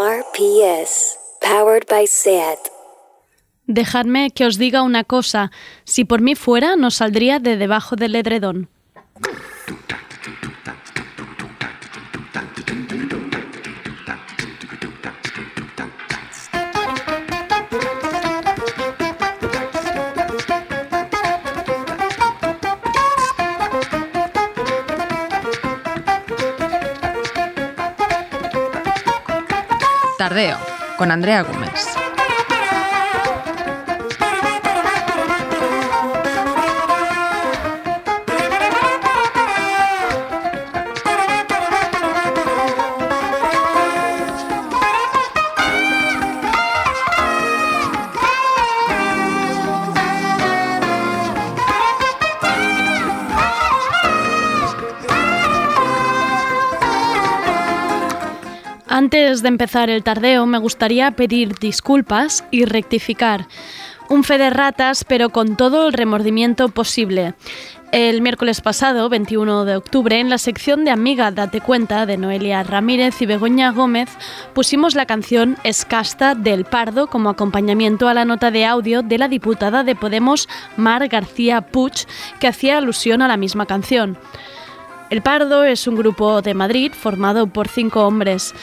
RPS, powered by SAT. Dejadme que os diga una cosa. Si por mí fuera, no saldría de debajo del edredón. Con Andrea Gómez. De empezar el tardeo, me gustaría pedir disculpas y rectificar. Un fe de ratas, pero con todo el remordimiento posible. El miércoles pasado, 21 de octubre, en la sección de Amiga Date Cuenta de Noelia Ramírez y Begoña Gómez, pusimos la canción Escasta del Pardo como acompañamiento a la nota de audio de la diputada de Podemos, Mar García Puig, que hacía alusión a la misma canción. El Pardo es un grupo de Madrid formado por cinco hombres.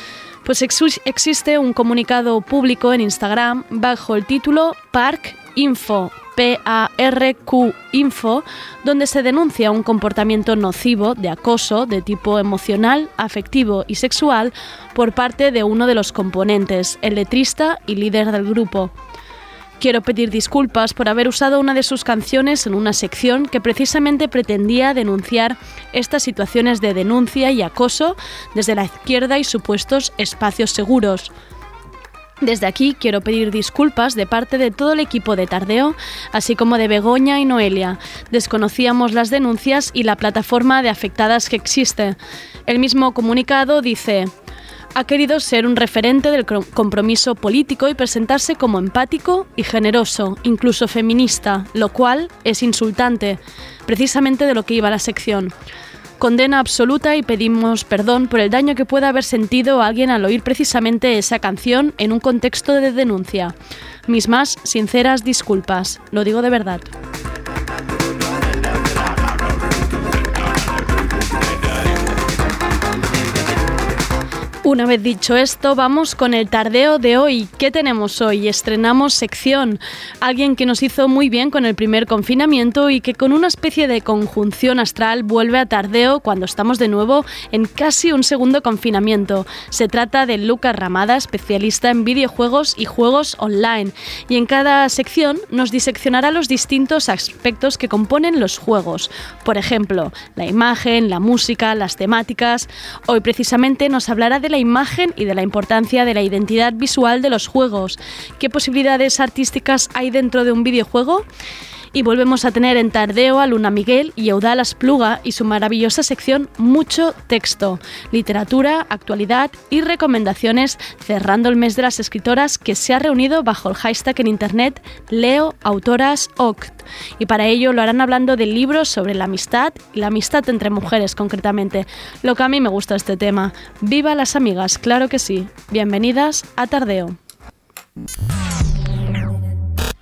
Pues existe un comunicado público en Instagram bajo el título Park Info, P-A-R-Q Info, donde se denuncia un comportamiento nocivo de acoso de tipo emocional, afectivo y sexual por parte de uno de los componentes, el letrista y líder del grupo. Quiero pedir disculpas por haber usado una de sus canciones en una sección que precisamente pretendía denunciar estas situaciones de denuncia y acoso desde la izquierda y supuestos espacios seguros. Desde aquí quiero pedir disculpas de parte de todo el equipo de Tardeo, así como de Begoña y Noelia. Desconocíamos las denuncias y la plataforma de afectadas que existe. El mismo comunicado dice, ha querido ser un referente del compromiso político y presentarse como empático y generoso, incluso feminista, lo cual es insultante, precisamente de lo que iba la sección. Condena absoluta y pedimos perdón por el daño que pueda haber sentido alguien al oír precisamente esa canción en un contexto de denuncia. Mis más sinceras disculpas, lo digo de verdad. Una vez dicho esto, vamos con el tardeo de hoy. ¿Qué tenemos hoy? Estrenamos sección. Alguien que nos hizo muy bien con el primer confinamiento y que con una especie de conjunción astral vuelve a tardeo cuando estamos de nuevo en casi un segundo confinamiento. Se trata de Lucas Ramada, especialista en videojuegos y juegos online. Y en cada sección nos diseccionará los distintos aspectos que componen los juegos. Por ejemplo, la imagen, la música, las temáticas. Hoy precisamente nos hablará de la imagen y de la importancia de la identidad visual de los juegos. ¿Qué posibilidades artísticas hay dentro de un videojuego? Y volvemos a tener en Tardeo a Luna Miguel y Eudal Pluga y su maravillosa sección Mucho Texto, literatura, actualidad y recomendaciones, cerrando el mes de las escritoras que se ha reunido bajo el hashtag en internet Leo Autoras Oct. Y para ello lo harán hablando de libros sobre la amistad y la amistad entre mujeres concretamente, lo que a mí me gusta este tema. ¡Viva las amigas! Claro que sí. Bienvenidas a Tardeo.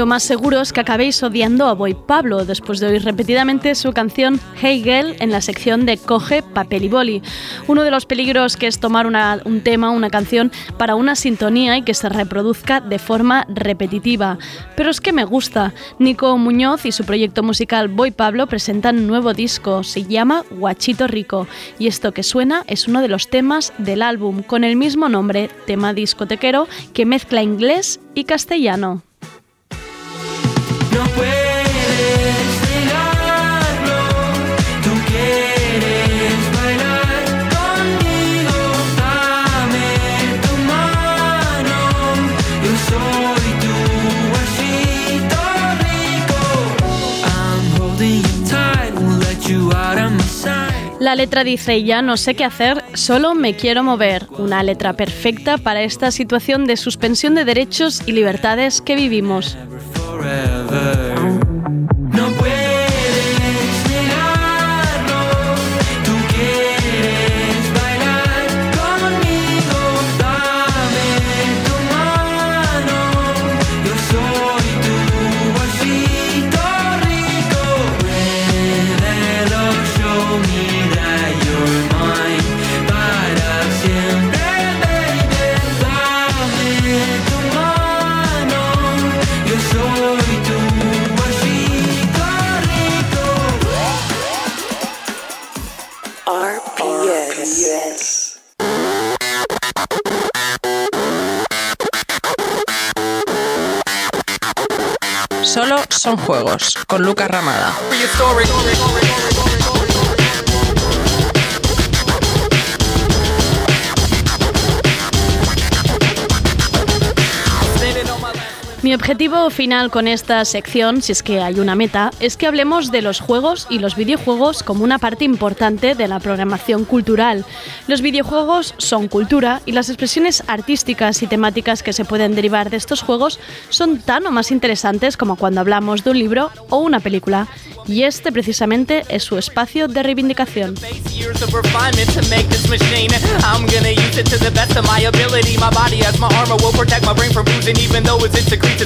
Lo más seguro es que acabéis odiando a Boy Pablo después de oír repetidamente su canción Hey Girl en la sección de Coge papel y boli. Uno de los peligros que es tomar un tema, una canción, para una sintonía y que se reproduzca de forma repetitiva. Pero es que me gusta. Nico Muñoz y su proyecto musical Boy Pablo presentan un nuevo disco, se llama Guachito Rico. Y esto que suena es uno de los temas del álbum, con el mismo nombre, tema discotequero, que mezcla inglés y castellano. La letra dice, ya no sé qué hacer, solo me quiero mover. Una letra perfecta para esta situación de suspensión de derechos y libertades que vivimos. Son juegos, con Lucas Ramada. Mi objetivo final con esta sección, si es que hay una meta, es que hablemos de los juegos y los videojuegos como una parte importante de la programación cultural. Los videojuegos son cultura y las expresiones artísticas y temáticas que se pueden derivar de estos juegos son tan o más interesantes como cuando hablamos de un libro o una película. Y este precisamente es su espacio de reivindicación.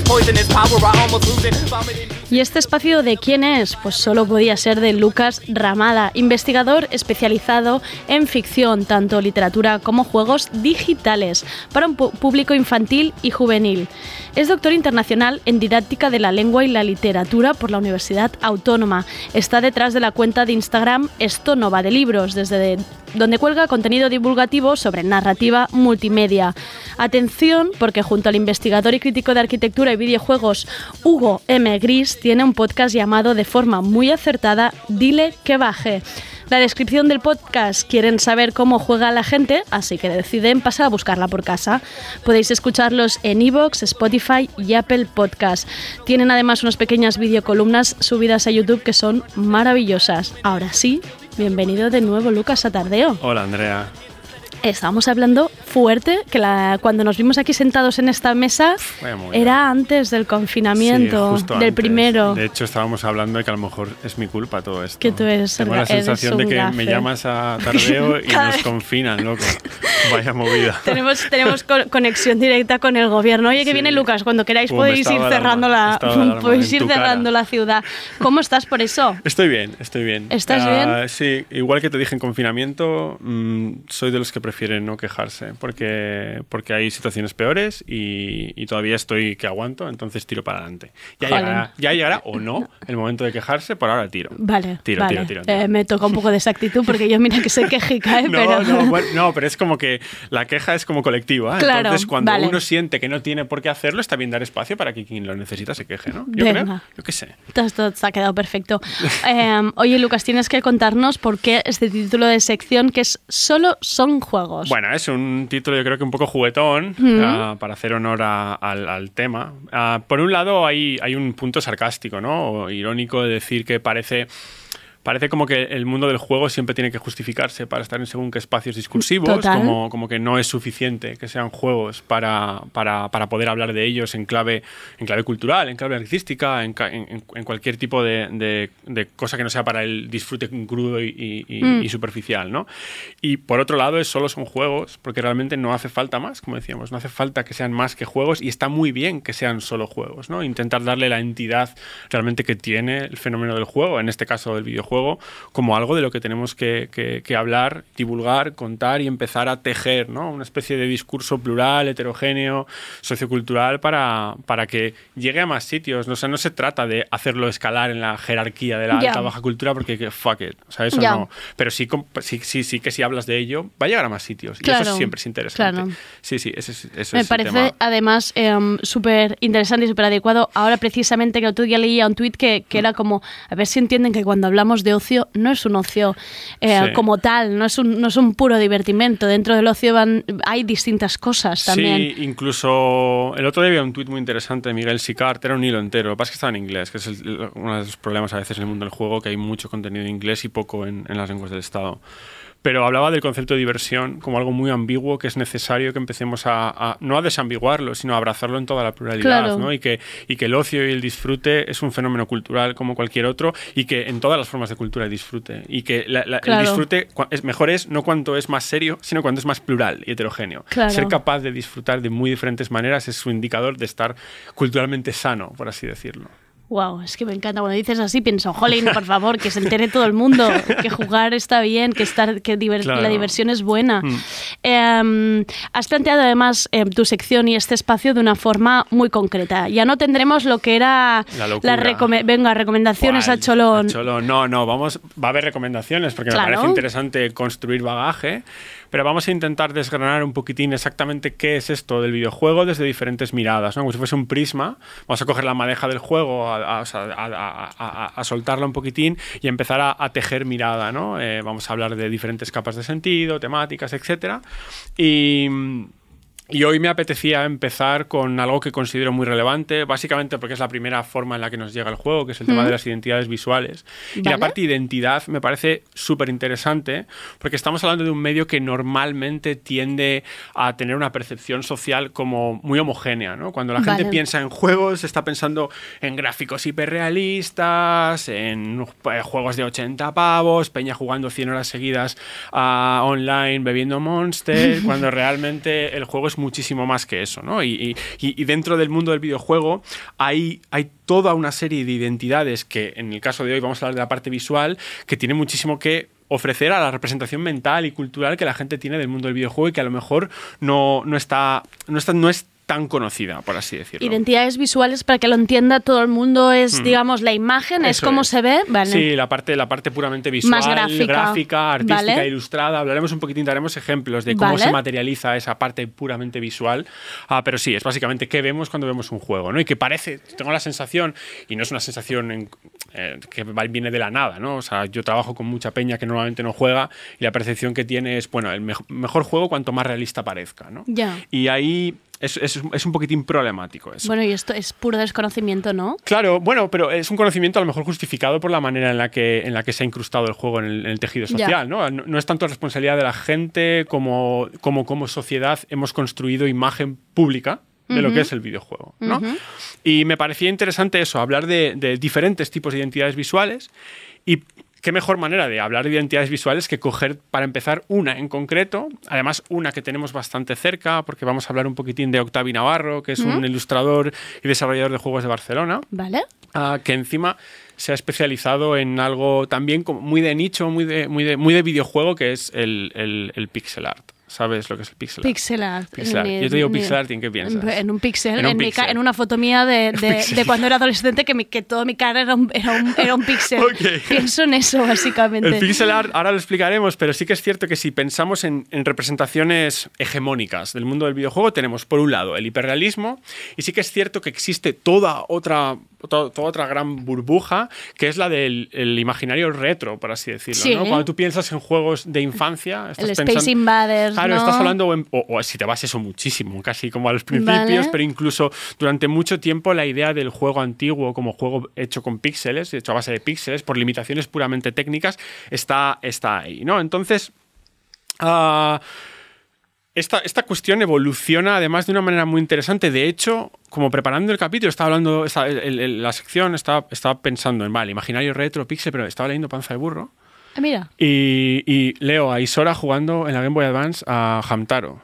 poison is power, I almost lose it. Vomiting. ¿Y este espacio de quién es? Pues solo podía ser de Lucas Ramada, investigador especializado en ficción, tanto literatura como juegos digitales, para un público infantil y juvenil. Es doctor internacional en didáctica de la lengua y la literatura por la Universidad Autónoma. Está detrás de la cuenta de Instagram Esto no va de libros, desde de- donde cuelga contenido divulgativo sobre narrativa multimedia. Atención, porque junto al investigador y crítico de arquitectura y videojuegos Hugo M. Gris tiene un podcast llamado de forma muy acertada Dile que baje. La descripción del podcast quieren saber cómo juega la gente, así que deciden pasar a buscarla por casa. Podéis escucharlos en iVoox, Spotify y Apple Podcast. Tienen además unas pequeñas videocolumnas subidas a YouTube que son maravillosas. Ahora sí, bienvenido de nuevo Lucas a Tardeo. Hola Andrea. Estábamos hablando fuerte, que la, cuando nos vimos aquí sentados en esta mesa era antes del Sí, confinamiento, justo del antes. primero. De hecho, estábamos hablando de que a lo mejor es mi culpa todo esto. Que tú eres Tengo la sensación de que gafe. me llamas a tardeo y nos confinan, loco. Vaya movida. Tenemos, tenemos co- conexión directa con el gobierno. Oye, que Sí. viene Lucas, cuando queráis Pum, podéis ir cerrando la, podéis ir cara. cerrando la ciudad. ¿Cómo estás por eso? Estoy bien, estoy bien. ¿Estás Ah, bien? Sí, igual que te dije en confinamiento, mm, soy de los que prefieren no quejarse, porque, porque hay situaciones peores y, y todavía estoy que aguanto, entonces tiro para adelante. Ya llegará, ya llegará o no el momento de quejarse, por ahora tiro. Vale, Tiro, vale. tiro, tiro, tiro. Eh, me toca un poco de esa actitud porque yo mira que soy quejica, ¿eh? No, pero... no, bueno, no, pero es como que la queja es como colectiva. ¿eh? Claro, Entonces, cuando vale. uno siente que no tiene por qué hacerlo, está bien dar espacio para que quien lo necesita se queje, ¿no? Yo Venga. creo. Yo qué sé. Todo ha quedado perfecto. Eh, oye, Lucas, tienes que contarnos por qué este título de sección que es Solo son juegos. Bueno, es un título yo creo que un poco juguetón ah, para hacer honor a- al, al tema. Ah, por un lado hay, hay un punto sarcástico, ¿no? O irónico de decir que parece... Parece como que el mundo del juego siempre tiene que justificarse para estar en según qué espacios discursivos, como, como que no es suficiente que sean juegos para, para, para poder hablar de ellos en clave, en clave cultural, en clave artística, en, en- en cualquier tipo de, de- de cosa que no sea para el disfrute crudo y- Mm. y superficial, ¿no? Y por otro lado, es solo son juegos, porque realmente no hace falta más, como decíamos, no hace falta que sean más que juegos y está muy bien que sean solo juegos, ¿no? Intentar darle la entidad realmente que tiene el fenómeno del juego, en este caso del videojuego, como algo de lo que tenemos que, que- que hablar, divulgar, contar y empezar a tejer, ¿no? Una especie de discurso plural, heterogéneo, sociocultural para, para que llegue a más sitios. ¿no? O sea, no se trata de hacerlo escalar en la jerarquía de la alta baja cultura porque que fuck it. O sea, eso no. Pero sí, sí, sí, que si hablas de ello, va a llegar a más sitios. Y Claro, eso siempre es interesante. claro. Sí, sí, ese, es- ese Me es el parece tema. además em, súper interesante y súper adecuado. Ahora precisamente que el otro día leía un tuit que, que era como, a ver si entienden que cuando hablamos de ocio, no es un ocio eh, Sí. como tal, no es un, no es un puro divertimento. Dentro del ocio van, hay distintas cosas también. Sí, incluso el otro día había un tuit muy interesante de Miguel Sicart, era un hilo entero, lo que pasa es que estaba en inglés, que es el- uno de los problemas a veces en el mundo del juego, que hay mucho contenido en inglés y poco en, en las lenguas del Estado. Pero hablaba del concepto de diversión como algo muy ambiguo que es necesario que empecemos a, a- no a desambiguarlo, sino a abrazarlo en toda la pluralidad, Claro. ¿no? Y que, y que el ocio y el disfrute es un fenómeno cultural como cualquier otro y que en todas las formas de cultura hay disfrute. Y que la- la- Claro. el disfrute es, mejor es no cuanto es más serio, sino cuanto es más plural y heterogéneo. Claro. Ser capaz de disfrutar de muy diferentes maneras es su indicador de estar culturalmente sano, por así decirlo. Wow, es que me encanta. Cuando dices así, pienso, jolín, por favor, que se entere todo el mundo, que jugar está bien, que, estar, que diver- Claro. la diversión es buena. Mm. Eh, has planteado además eh, tu sección y este espacio de una forma muy concreta. Ya no tendremos lo que era La locura. recome- venga, recomendaciones ¿Cuál? a Cholón. A Cholón. No, no, vamos, va a haber recomendaciones porque Claro. me parece interesante construir bagaje, pero vamos a intentar desgranar un poquitín exactamente qué es esto del videojuego desde diferentes miradas, ¿no? como si fuese un prisma. Vamos a coger la madeja del juego, a, soltarla un poquitín y empezar a, a tejer mirada. ¿no? Eh, vamos a hablar de diferentes capas de sentido, temáticas, etcétera. Y. Y hoy me apetecía empezar con algo que considero muy relevante, básicamente porque es la primera forma en la que nos llega el juego, que es el tema de las identidades visuales. Y la parte identidad me parece súper interesante, porque estamos hablando de un medio que normalmente tiende a tener una percepción social como muy homogénea. ¿no? Cuando la gente Vale. piensa en juegos, está pensando en gráficos hiperrealistas, en eh, juegos de 80 pavos, peña jugando 100 horas seguidas ah, online bebiendo Monster, cuando realmente el juego es muchísimo más que eso, ¿no? Y, dentro del mundo del videojuego hay, toda una serie de identidades que en el caso de hoy vamos a hablar de la parte visual, que tiene muchísimo que ofrecer a la representación mental y cultural que la gente tiene del mundo del videojuego y que a lo mejor no, está, no está, no tan conocida, por así decirlo. Identidades visuales, para que lo entienda todo el mundo, es, digamos, la imagen, es cómo es. se ve. Vale. Sí, la parte, la parte puramente visual, Más gráfica. gráfica, artística, Vale. ilustrada. Hablaremos un poquitín, daremos ejemplos de cómo Vale. se materializa esa parte puramente visual. Ah, pero sí, es básicamente qué vemos cuando vemos un juego, ¿no? Y que parece, tengo la sensación, y no es una sensación en- eh, que viene de la nada, ¿no? O sea, yo trabajo con mucha peña que normalmente no juega y la percepción que tiene es, bueno, el mejo- mejor juego cuanto más realista parezca, ¿no? Ya. Y ahí es, es- es un poquitín problemático eso. Bueno, y esto es puro desconocimiento, ¿no? Claro, bueno, pero es un conocimiento a lo mejor justificado por la manera en la que, en la que se ha incrustado el juego en el, en el tejido social, ¿no? ¿no? no es tanto responsabilidad de la gente como, como como sociedad hemos construido imagen pública de lo que es el videojuego, ¿no? Y me parecía interesante eso, hablar de, de diferentes tipos de identidades visuales y qué mejor manera de hablar de identidades visuales que coger, para empezar, una en concreto, además una que tenemos bastante cerca, porque vamos a hablar un poquitín de Octavi Navarro, que es un ilustrador y desarrollador de juegos de Barcelona, ¿Vale? ah, que encima se ha especializado en algo también como muy de nicho, muy de, muy de, muy de videojuego, que es el, el- el pixel art. ¿Sabes lo que es el pixel art? Pixel art. Pixel art. Yo te digo pixel art, ¿y en qué piensas? En un pixel, En en, un mi ca- pixel. en una foto mía de, de- de cuando era adolescente que, mi, que toda mi cara era un, era un, era un pixel. Ok. Pienso en eso, básicamente. El pixel art, ahora lo explicaremos, pero sí que es cierto que si pensamos en, en representaciones hegemónicas del mundo del videojuego, tenemos por un lado el hiperrealismo, y sí que es cierto que existe toda otra, to- toda, otra gran burbuja, que es la del el imaginario retro, por así decirlo. Sí. ¿no? Cuando tú piensas en juegos de infancia, estás el pensando- Space Invaders, Claro, ¿no? estás hablando, en- o, o si te vas eso muchísimo, casi como a los principios, Vale. pero incluso durante mucho tiempo la idea del juego antiguo como juego hecho con píxeles, hecho a base de píxeles, por limitaciones puramente técnicas, está, está ahí, ¿no? Entonces, ah, esta, esta cuestión evoluciona además de una manera muy interesante. De hecho, como preparando el capítulo, estaba hablando, esta- el- el- la sección, estaba, estaba pensando en, vale, imaginario retro, píxel, pero estaba leyendo Panza de Burro. Ah, mira. Y, y leo a Isora jugando en la Game Boy Advance a Hamtaro.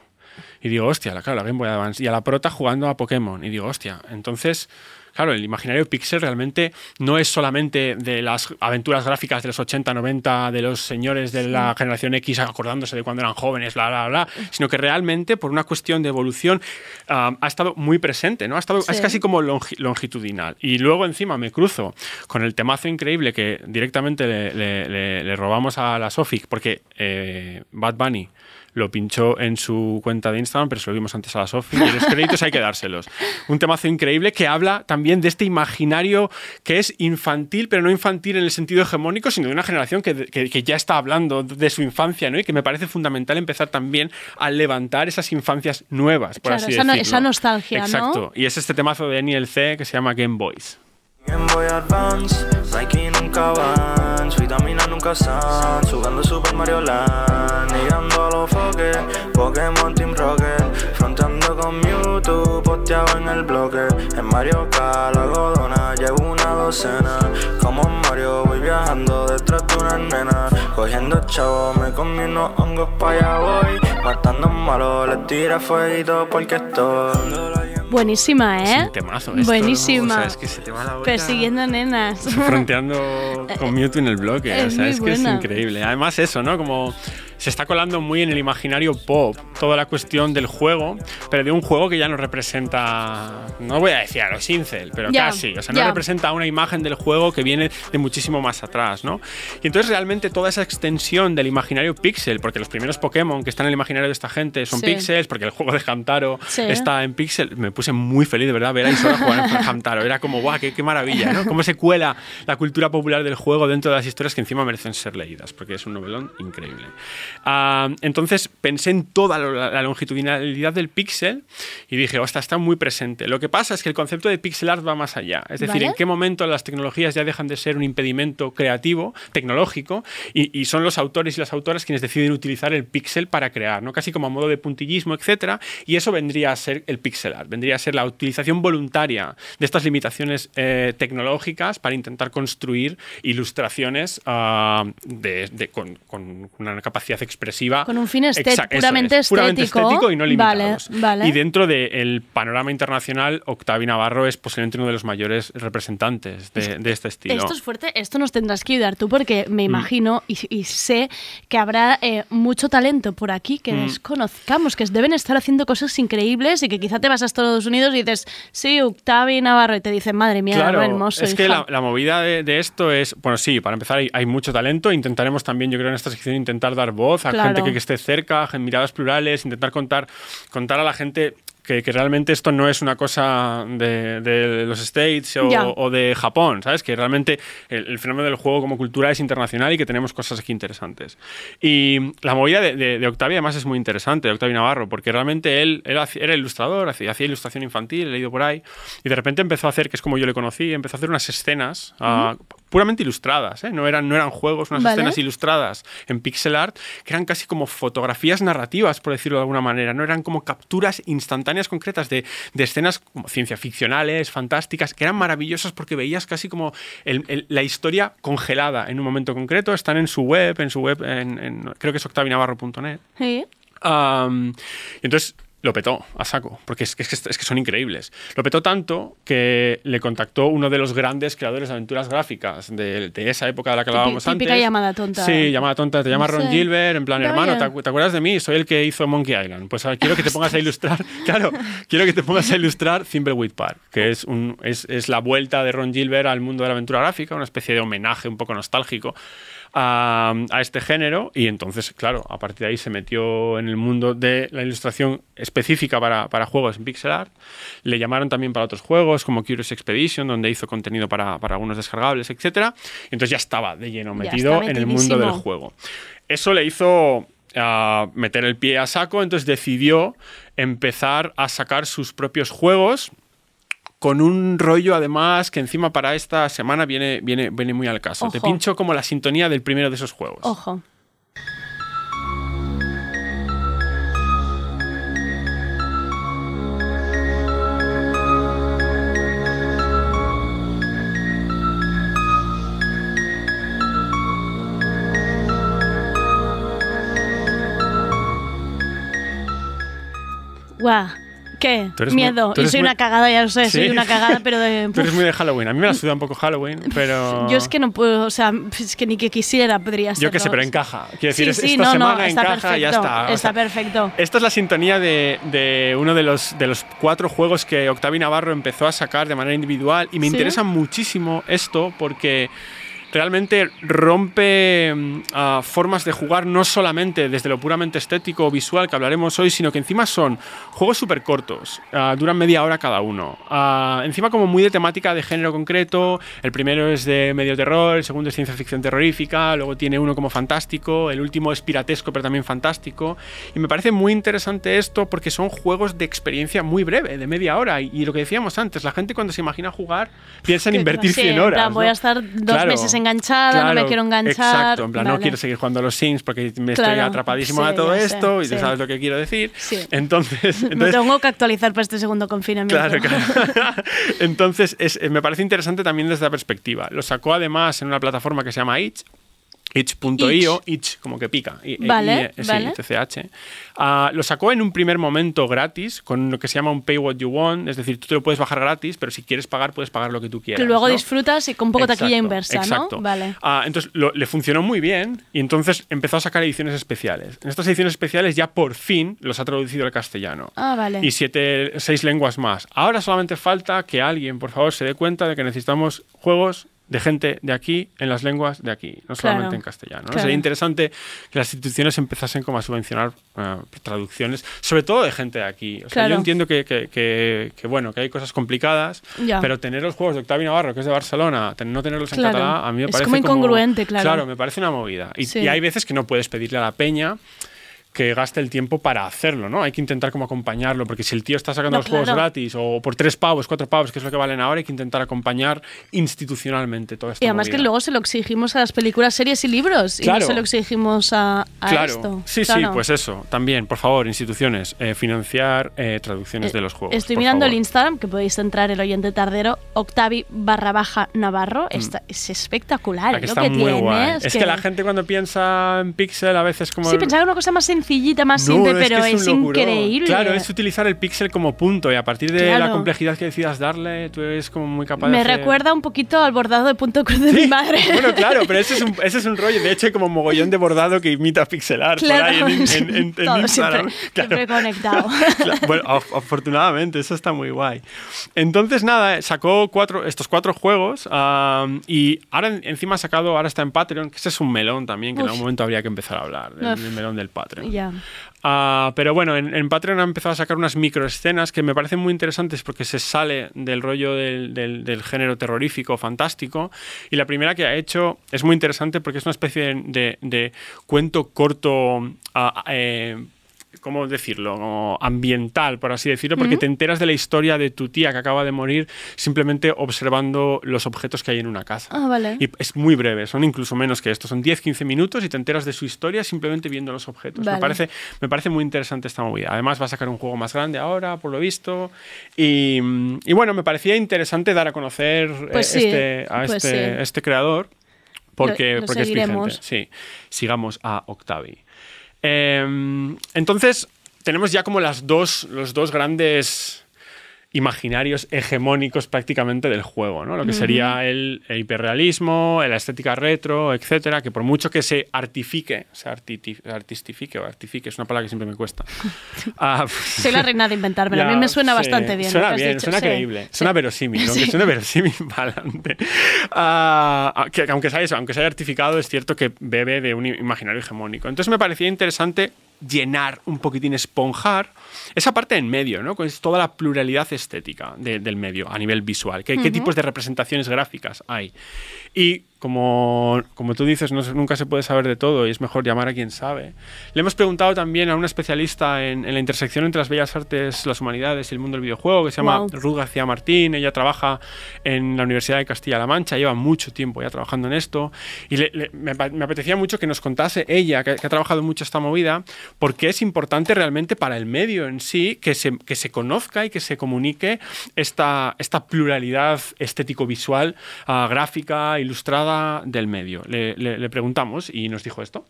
Y digo, hostia, la, claro, la Game Boy Advance. Y a la prota jugando a Pokémon. Y digo, hostia. Entonces, claro, el imaginario pixel realmente no es solamente de las aventuras gráficas de los 80, 90, de los señores de la generación X acordándose de cuando eran jóvenes, bla, bla, bla, sino que realmente, por una cuestión de evolución, ha estado muy presente, ¿no? Ha estado, Sí. Es casi como longi- longitudinal. Y luego encima me cruzo con el temazo increíble que directamente le, le- le- le robamos a la Sofic, porque eh, Bad Bunny lo pinchó en su cuenta de Instagram, pero se lo vimos antes a la Sofi, y los créditos hay que dárselos. Un temazo increíble que habla también de este imaginario que es infantil, pero no infantil en el sentido hegemónico, sino de una generación que, que- que ya está hablando de su infancia, ¿no? Y que me parece fundamental empezar también a levantar esas infancias nuevas, por Claro, así esa no- decirlo. esa nostalgia, ¿no? Exacto. Y es este temazo de NLC que se llama Game Boys. Game Boy Advance, Nike nunca van, vitaminas nunca san, jugando Super Mario Land, llegando a los foques, Pokémon Team Rocket, fronteando con Mewtwo, posteado en el bloque, en Mario Kart, la godona, llevo una docena, como Mario voy viajando detrás de una nena, cogiendo chavo, me comí unos hongos pa' allá voy, matando malos, le tira fueguito porque estoy... Buenísima, Es ¿eh? un temazo esto, Buenísima. ¿no? O sea, es que se te va la olla. Persiguiendo nenas. fronteando con Mewtwo en el bloque. Es o sea, es que es increíble. Además, eso, ¿no? Como se está colando muy en el imaginario pop toda la cuestión del juego, pero de un juego que ya no representa, no voy a decir a los Incel, pero Ya, casi. O sea, no ya. representa una imagen del juego que viene de muchísimo más atrás, ¿no? Y entonces realmente toda esa extensión del imaginario pixel, porque los primeros Pokémon que están en el imaginario de esta gente son Sí. pixels, porque el juego de Hamtaro Sí. está en pixel, me puse muy feliz de verdad ver a Isora jugar en Hamtaro. Era como, guau, qué, qué maravilla, ¿no? Cómo se cuela la cultura popular del juego dentro de las historias que encima merecen ser leídas, porque es un novelón increíble. Ah, entonces pensé en toda la, la longitudinalidad del pixel y dije, ostras, está muy presente. Lo que pasa es que el concepto de pixel art va más allá. Es decir, Vale. en qué momento las tecnologías ya dejan de ser un impedimento creativo, tecnológico, y, y son los autores y las autoras quienes deciden utilizar el pixel para crear, ¿no? casi como a modo de puntillismo, etcétera, y eso vendría a ser el pixel art, vendría a ser la utilización voluntaria de estas limitaciones eh, tecnológicas para intentar construir ilustraciones ah, de- de- con, con una capacidad expresiva. Con un fin eso puramente es, puramente estético. estético y no limitados. vale. Y dentro del panorama internacional, Octavi Navarro es posiblemente uno de los mayores representantes de, de este estilo. Esto es fuerte, esto nos tendrás que ayudar tú porque Mm. me imagino y, y sé que habrá eh, mucho talento por aquí que Mm. desconozcamos, que deben estar haciendo cosas increíbles y que quizá te vas a Estados Unidos y dices, sí, Octavi Navarro, y te dicen, madre mía, Claro, hermoso. es que hija". la, la movida de, de esto es, bueno, sí, para empezar hay, hay mucho talento, intentaremos también, yo creo, en esta sección intentar dar voz a Claro. gente que, que esté cerca, miradas plurales, intentar contar, contar a la gente que, que realmente esto no es una cosa de, de los States o, Ya. o de Japón, ¿sabes? Que realmente el, el fenómeno del juego como cultura es internacional y que tenemos cosas aquí interesantes. Y la movida de, de, de Octavio además es muy interesante, de Octavio Navarro, porque realmente él, él era ilustrador, hacía, hacía ilustración infantil, he leído por ahí, y de repente empezó a hacer, que es como yo le conocí, empezó a hacer unas escenas ah, puramente ilustradas, ¿eh? no, eran, no eran juegos, unas Vale. escenas ilustradas en pixel art, que eran casi como fotografías narrativas, por decirlo de alguna manera, no eran como capturas instantáneas concretas de, de escenas como ciencia ficcionales, fantásticas, que eran maravillosas porque veías casi como el- el- la historia congelada en un momento concreto, están en su web, en su web, en, en- creo que es octavinavarro.net. Sí. Entonces lo petó a saco, porque es que, es, son increíbles. Lo petó tanto que le contactó uno de los grandes creadores de aventuras gráficas de, de esa época de la que hablábamos típica antes. llamada tonta. Sí, llamada tonta. Te llama Ron Sí. Gilbert, en plan, hermano, ¿te, acu- te acuerdas de mí? Soy el que hizo Monkey Island. Pues ah, quiero que te pongas a ilustrar, claro, quiero que te pongas a ilustrar Thimbleweed Park, que es, un, es, es la vuelta de Ron Gilbert al mundo de la aventura gráfica, una especie de homenaje un poco nostálgico a, a este género y entonces, claro, a partir de ahí se metió en el mundo de la ilustración específica para, para juegos en pixel art. Le llamaron también para otros juegos como Curious Expedition, donde hizo contenido para, para algunos descargables, etc. Y entonces ya estaba de lleno metido en el mundo del juego. Eso le hizo ah, meter el pie a saco, entonces decidió empezar a sacar sus propios juegos con un rollo además que encima para esta semana viene, viene, viene muy al caso. Te pincho como la sintonía del primero de esos juegos. Ojo. Guau. ¿Qué? Muy- Miedo. tú y eres soy muy- una cagada, ya lo sé, soy una cagada, pero de... Tú eres muy de Halloween. A mí me la suda un poco Halloween, pero... Yo es que no puedo, o sea, es que ni que quisiera podría ser. Yo qué sé, pero encaja. Quiero decir, sí, sí, esta no, no, semana está encaja y ya está. O Está sea, perfecto. Esta es la sintonía de, de uno de los, de los cuatro juegos que Octavi Navarro empezó a sacar de manera individual y me interesa muchísimo esto porque realmente rompe mm, formas de jugar no solamente desde lo puramente estético o visual que hablaremos hoy, sino que encima son juegos súper cortos, ah, duran media hora cada uno. Ah, encima como muy de temática de género concreto, el primero es de medio terror, el segundo es ciencia ficción terrorífica, luego tiene uno como fantástico, el último es piratesco pero también fantástico. Y me parece muy interesante esto porque son juegos de experiencia muy breve, de media hora. Y, y lo que decíamos antes, la gente cuando se imagina jugar piensa en invertir Sí, 100 en horas. plan, voy a estar dos Claro, meses enganchada, no me quiero enganchar. Exacto, en plan, no quiero seguir jugando a los Sims porque me estoy atrapadísimo sí, a todo sé, esto y tú sabes lo que quiero decir. Sí. Entonces, Me entonces tengo que actualizar para este segundo confinamiento. Claro, claro. Entonces, es- eh, me parece interesante también desde la perspectiva. Lo sacó además en una plataforma que se llama Itch. Itch.io, itch como que pica. I- I- Vale, I- sí, vale. TCH. Ah, lo sacó en un primer momento gratis, con lo que se llama un pay what you want, es decir, tú te lo puedes bajar gratis, pero si quieres pagar, puedes pagar lo que tú quieras. Que luego ¿no? disfrutas y con un poco taquilla Exacto, inversa, exacto. ¿no? Vale. Ah, entonces lo- le funcionó muy bien y entonces empezó a sacar ediciones especiales. En estas ediciones especiales ya por fin los ha traducido al castellano. Ah, vale. Y siete, seis lenguas más. Ahora solamente falta que alguien, por favor, se dé cuenta de que necesitamos juegos de gente de aquí en las lenguas de aquí, no solamente Claro, en castellano. ¿no? claro. Sería interesante que las instituciones empezasen como a subvencionar eh, traducciones, sobre todo de gente de aquí. O sea, Claro. yo entiendo que, que- que- que, bueno, que hay cosas complicadas, Ya. pero tener los juegos de Octavio Navarro, que es de Barcelona, no tenerlos en catalán, a mí me Es parece como incongruente, claro. Claro, me parece una movida. Y, Sí. y hay veces que no puedes pedirle a la peña que gaste el tiempo para hacerlo, ¿no? Hay que intentar como acompañarlo, porque si el tío está sacando No, los juegos gratis o por tres pavos, cuatro pavos, que es lo que valen ahora, hay que intentar acompañar institucionalmente todo esto. Y además que luego se lo exigimos a las películas, series y libros. Y no se lo exigimos a, a Claro, esto. sí, Claro. sí, pues eso. También, por favor, instituciones, eh, financiar eh, traducciones de los juegos. Estoy mirando el. Instagram, que podéis entrar el oyente tardero, Octavi barra baja Navarro. Está, es espectacular La Mm. que lo que tiene. Es, que... la gente cuando piensa en Pixel a veces como... Sí, pensaba en una cosa más sencillita, más No, simple, es que pero es es, increíble. Claro, es utilizar el pixel como punto y a partir de la Claro. complejidad que decidas darle, tú eres como muy capaz Me de hacer- recuerda un poquito al bordado de punto cruz de mi madre. Bueno, claro, pero ese es un, ese es un rollo. De hecho, hay como un mogollón de bordado que imita pixelar Claro, por ahí en, en- en- en todo Instagram. siempre, Claro. siempre conectado. Claro, bueno, af- afortunadamente, eso está muy guay. Entonces, nada, sacó cuatro, estos cuatro juegos am, y ahora en- encima ha sacado, ahora está en Patreon, que ese es un melón también, que en Uf. algún momento habría que empezar a hablar del, Uf. del melón del Patreon. Ya. Ah, pero bueno, en, Patreon ha empezado a sacar unas microescenas que me parecen muy interesantes porque se sale del rollo del, género terrorífico, fantástico. Y la primera que ha hecho es muy interesante porque es una especie de cuento corto. ah, eh, ¿Cómo decirlo? Como ambiental, por así decirlo, porque te enteras de la historia de tu tía que acaba de morir simplemente observando los objetos que hay en una casa. Ah, vale. Y es muy breve, son incluso menos que esto. Son 10-15 minutos y te enteras de su historia simplemente viendo los objetos. Vale. Me, parece, me parece muy interesante esta movida. Además va a sacar un juego más grande ahora, por lo visto. Y, y bueno, me parecía interesante dar a conocer eh, Pues sí, este, a pues este, sí. este creador porque, Lo- lo porque es vigente. Sí, sigamos a Octavi. Eh, entonces, tenemos ya como las dos, los dos grandes imaginarios hegemónicos prácticamente del juego, ¿no? Lo que sería el, el hiperrealismo, la estética retro, etcétera, que por mucho que se artifique, se artistifique o artifique, es una palabra que siempre me cuesta. Ah, Soy la reina de inventármelo. ya, a mí me suena sí, bastante bien. Suena bien, dicho, suena sí. creíble, Sí. suena verosímil, aunque suene verosímil adelante. Ah, que, aunque sea eso, aunque sea artificado, es cierto que bebe de un imaginario hegemónico. Entonces me parecía interesante llenar un poquitín, esponjar esa parte en medio, ¿no? Con toda la pluralidad estética de- del medio a nivel visual. ¿Qué, qué tipos de representaciones gráficas hay? Y como, como tú dices, no nunca se puede saber de todo y es mejor llamar a quien sabe. Le hemos preguntado también a una especialista en, en la intersección entre las bellas artes, las humanidades y el mundo del videojuego, que se llama Wow. Ruth García Martín. Ella trabaja en la Universidad de Castilla-La Mancha, lleva mucho tiempo ya trabajando en esto. Y le- le- me, pa- me apetecía mucho que nos contase ella, que, que ha trabajado mucho esta movida, porque es importante realmente para el medio en sí que se, que se conozca y que se comunique esta, esta pluralidad estético-visual, ah, gráfica, ilustrada del medio. Le, le- preguntamos y nos dijo esto.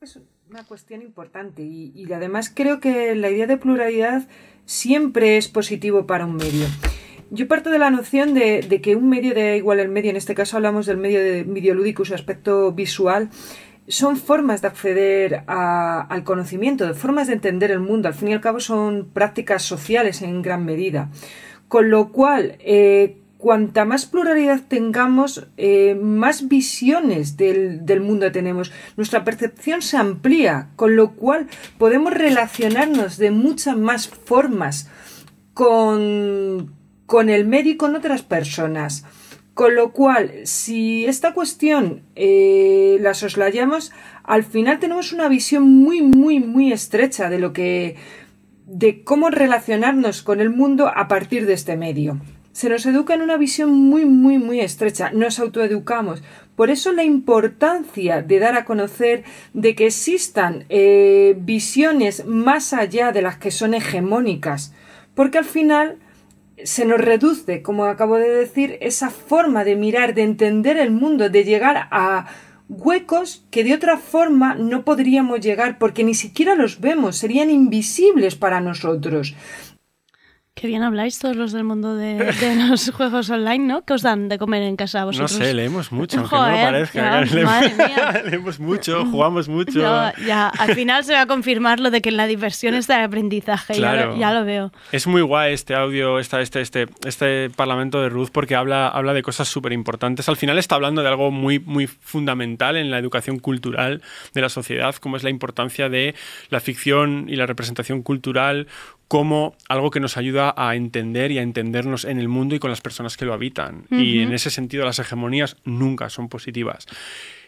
Es una cuestión importante y, además creo que la idea de pluralidad siempre es positivo para un medio. Yo parto de la noción de, de que un medio, da igual el medio, en este caso hablamos del medio de videolúdico su aspecto visual, son formas de acceder al conocimiento, de formas de entender el mundo. Al fin y al cabo son prácticas sociales en gran medida. Con lo cual, eh, cuanta más pluralidad tengamos, eh, más visiones del, del mundo tenemos. Nuestra percepción se amplía, con lo cual podemos relacionarnos de muchas más formas con, con el medio y con otras personas. Con lo cual, si esta cuestión eh, la soslayamos, al final tenemos una visión muy, muy, muy estrecha de lo que. de cómo relacionarnos con el mundo a partir de este medio. Se nos educa en una visión muy, muy, muy estrecha. Nos autoeducamos. Por eso la importancia de dar a conocer de que existan eh, visiones más allá de las que son hegemónicas. Porque al final se nos reduce, como acabo de decir, esa forma de mirar, de entender el mundo, de llegar a huecos que de otra forma no podríamos llegar porque ni siquiera los vemos, serían invisibles para nosotros. Qué bien habláis todos los del mundo de, de los juegos online, ¿no? ¿Qué os dan de comer en casa a No vosotros? sé, leemos mucho, aunque no lo parezca. ya, leemos, madre mía. leemos mucho, jugamos mucho. Ya, al final se va a confirmar lo de que en la diversión está el aprendizaje, ya, lo, ya lo veo. Es muy guay este audio, esta, este, este, este parlamento de Ruth, porque habla, habla de cosas súper importantes. Al final está hablando de algo muy, muy fundamental en la educación cultural de la sociedad, como es la importancia de la ficción y la representación cultural como algo que nos ayuda a entender y a entendernos en el mundo y con las personas que lo habitan. Y en ese sentido las hegemonías nunca son positivas.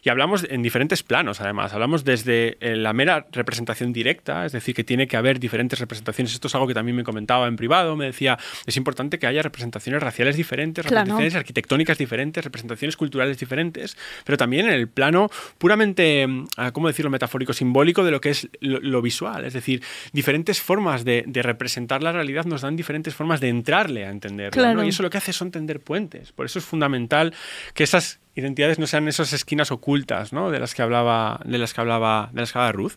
Y hablamos en diferentes planos, además. Hablamos desde eh, la mera representación directa, es decir, que tiene que haber diferentes representaciones. Esto es algo que también me comentaba en privado. Me decía, es importante que haya representaciones raciales diferentes, Claro. representaciones arquitectónicas diferentes, representaciones culturales diferentes, pero también en el plano puramente, mm, ah, ¿cómo decirlo?, metafórico, simbólico de lo que es lo, lo visual. Es decir, diferentes formas de, de representar la realidad nos dan diferentes formas de entrarle a entenderla. Claro. ¿no? Y eso lo que hace son tender puentes. Por eso es fundamental que esas identidades no sean esas esquinas ocultas, ¿no? De las que hablaba, de las que hablaba, de las que hablaba Ruth.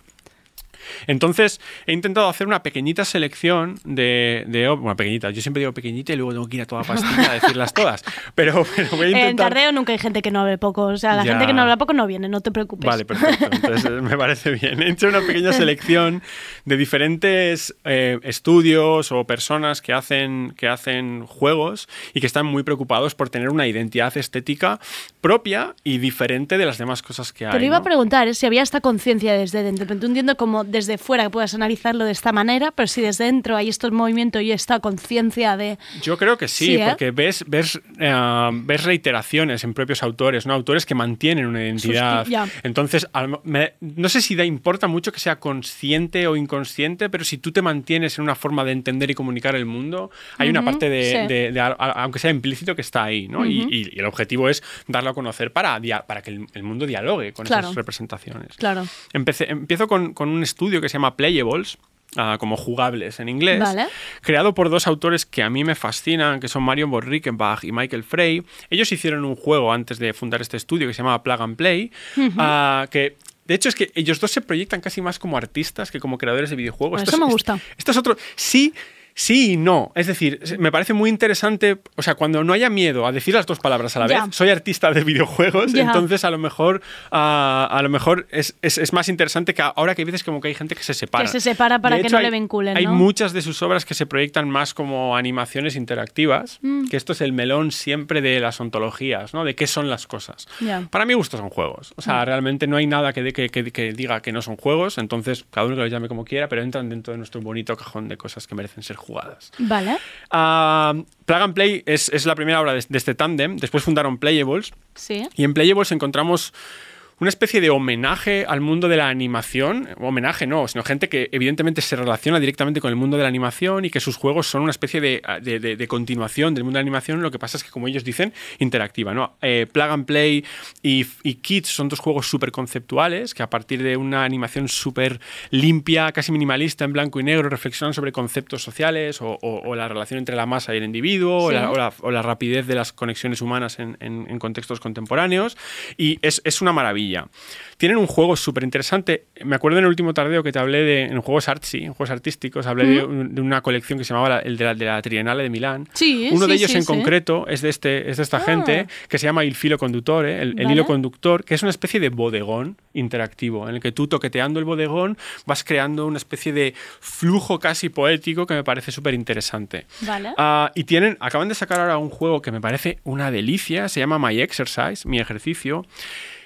Entonces, he intentado hacer una pequeñita selección de, de Bueno, pequeñita. Yo siempre digo pequeñita y luego tengo que ir a toda pastilla a decirlas todas. Pero, pero voy a En. Tardeo nunca hay gente que no hable poco. O sea, la Ya. gente que no habla poco no viene, no te preocupes. Vale, perfecto. Entonces eh, me parece bien. He hecho una pequeña selección de diferentes eh, estudios o personas que hacen, que hacen juegos y que están muy preocupados por tener una identidad estética propia y diferente de las demás cosas que hay. Te lo iba a preguntar, ¿eh? si había esta conciencia desde dentro. Pero tú entiendo como desde fuera que puedas analizarlo de esta manera, pero si desde dentro hay estos movimientos y esta conciencia de... Yo creo que sí, Sí, ¿eh? porque ves, ves, eh, ves reiteraciones en propios autores, ¿no? Autores que mantienen una identidad. Entonces, al- me- no sé si da importa mucho que sea consciente o inconsciente, pero si tú te mantienes en una forma de entender y comunicar el mundo, hay una Ujú, parte de, sí. de- de- a- aunque sea implícito, que está ahí, ¿no? Y- y, y el objetivo es darlo a conocer para, para que el, el mundo dialogue con Claro. esas representaciones. Claro. Empecé- empiezo con, con un estudio que se llama Playables, ah, como jugables en inglés, Vale. creado por dos autores que a mí me fascinan, que son Mario von Rickenbach y Michael Frey. Ellos hicieron un juego antes de fundar este estudio que se llama Plug and Play, ah, que... De hecho, es que ellos dos se proyectan casi más como artistas que como creadores de videojuegos. Eso es- me es- gusta. Esto es otro... Sí, sí y no. Es decir, me parece muy interesante, o sea, cuando no haya miedo a decir las dos palabras a la Ya. vez, soy artista de videojuegos, Ya. entonces a lo mejor, ah, a lo mejor es, es- es más interesante que ahora que hay veces como que hay gente que se separa. Que se separa para De que hecho, no le hay- vinculen, Hay ¿no? muchas de sus obras que se proyectan más como animaciones interactivas, Mm. que esto es el melón siempre de las ontologías, ¿no? De qué son las cosas. Mm. Para mi gusto son juegos. O sea, realmente no hay nada que, de- que- que- que diga que no son juegos, entonces cada uno que lo llame como quiera, pero entran dentro de nuestro bonito cajón de cosas que merecen ser jugadas. Vale. Plug and Play es, es la primera obra de, de este tándem. Después fundaron Playables. Sí. Y en Playables encontramos una especie de homenaje al mundo de la animación. Homenaje no, sino gente que evidentemente se relaciona directamente con el mundo de la animación y que sus juegos son una especie de, de- de- de continuación del mundo de la animación. Lo que pasa es que, como ellos dicen, interactiva. ¿no? Eh, Plug and Play y, y Kids son dos juegos súper conceptuales que a partir de una animación súper limpia, casi minimalista, en blanco y negro, reflexionan sobre conceptos sociales o, o- o la relación entre la masa y el individuo o, Sí. la, o la- o la rapidez de las conexiones humanas en, en- en contextos contemporáneos. Y es, es una maravilla. Maravilla. Tienen un juego súper interesante. Me acuerdo en el último tardeo que te hablé de en juegos artsy, en juegos artísticos, hablé de, un- de una colección que se llamaba la, el de la, de la Triennale de Milán. Sí, Uno sí, de ellos sí, en concreto es de, este, es de esta Ah. gente que se llama Il Filo Conduttore, el, el Vale. hilo conductor, que es una especie de bodegón interactivo, en el que tú toqueteando el bodegón vas creando una especie de flujo casi poético que me parece súper interesante. Vale. Ah, y tienen, acaban de sacar ahora un juego que me parece una delicia, se llama My Exercise, mi ejercicio,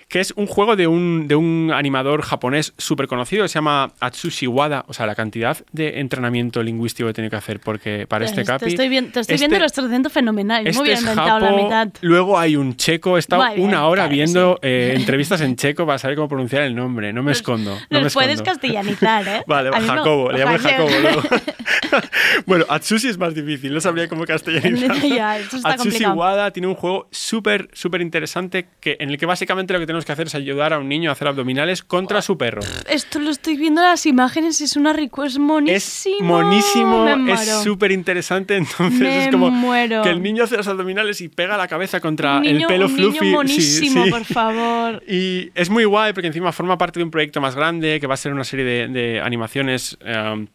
que es un juego de un, de un animador japonés súper conocido, se llama Atsushi Wada, o sea, la cantidad de entrenamiento lingüístico que tiene que hacer porque para este te, capi. estoy, viendo, te estoy este- viendo, lo estás haciendo fenomenal. este Muy bien es inventado la mitad. Luego hay un checo. He estado bien, una hora claro que viendo sí. eh, entrevistas en checo para saber cómo pronunciar el nombre. No me escondo. No me puedes escondo. castellanizar, ¿eh? Vale, Jacobo, le llamo. Jacobo luego. bueno, Atsushi es más difícil, no sabría cómo castellanizar. Ya, Atsushi complicado. Wada tiene un juego súper, súper interesante que, en el que básicamente lo que tenemos que hacer es ayudar a un niño a hacer abdominales contra su perro. Esto lo estoy viendo en las imágenes, es una rico, es Es monísimo. monísimo, es súper interesante. Entonces Me es como muero. que el niño hace los abdominales y pega la cabeza contra el pelo un fluffy. niño monísimo, sí. por favor. Y es muy guay porque encima forma parte de un proyecto más grande que va a ser una serie de, de animaciones eh,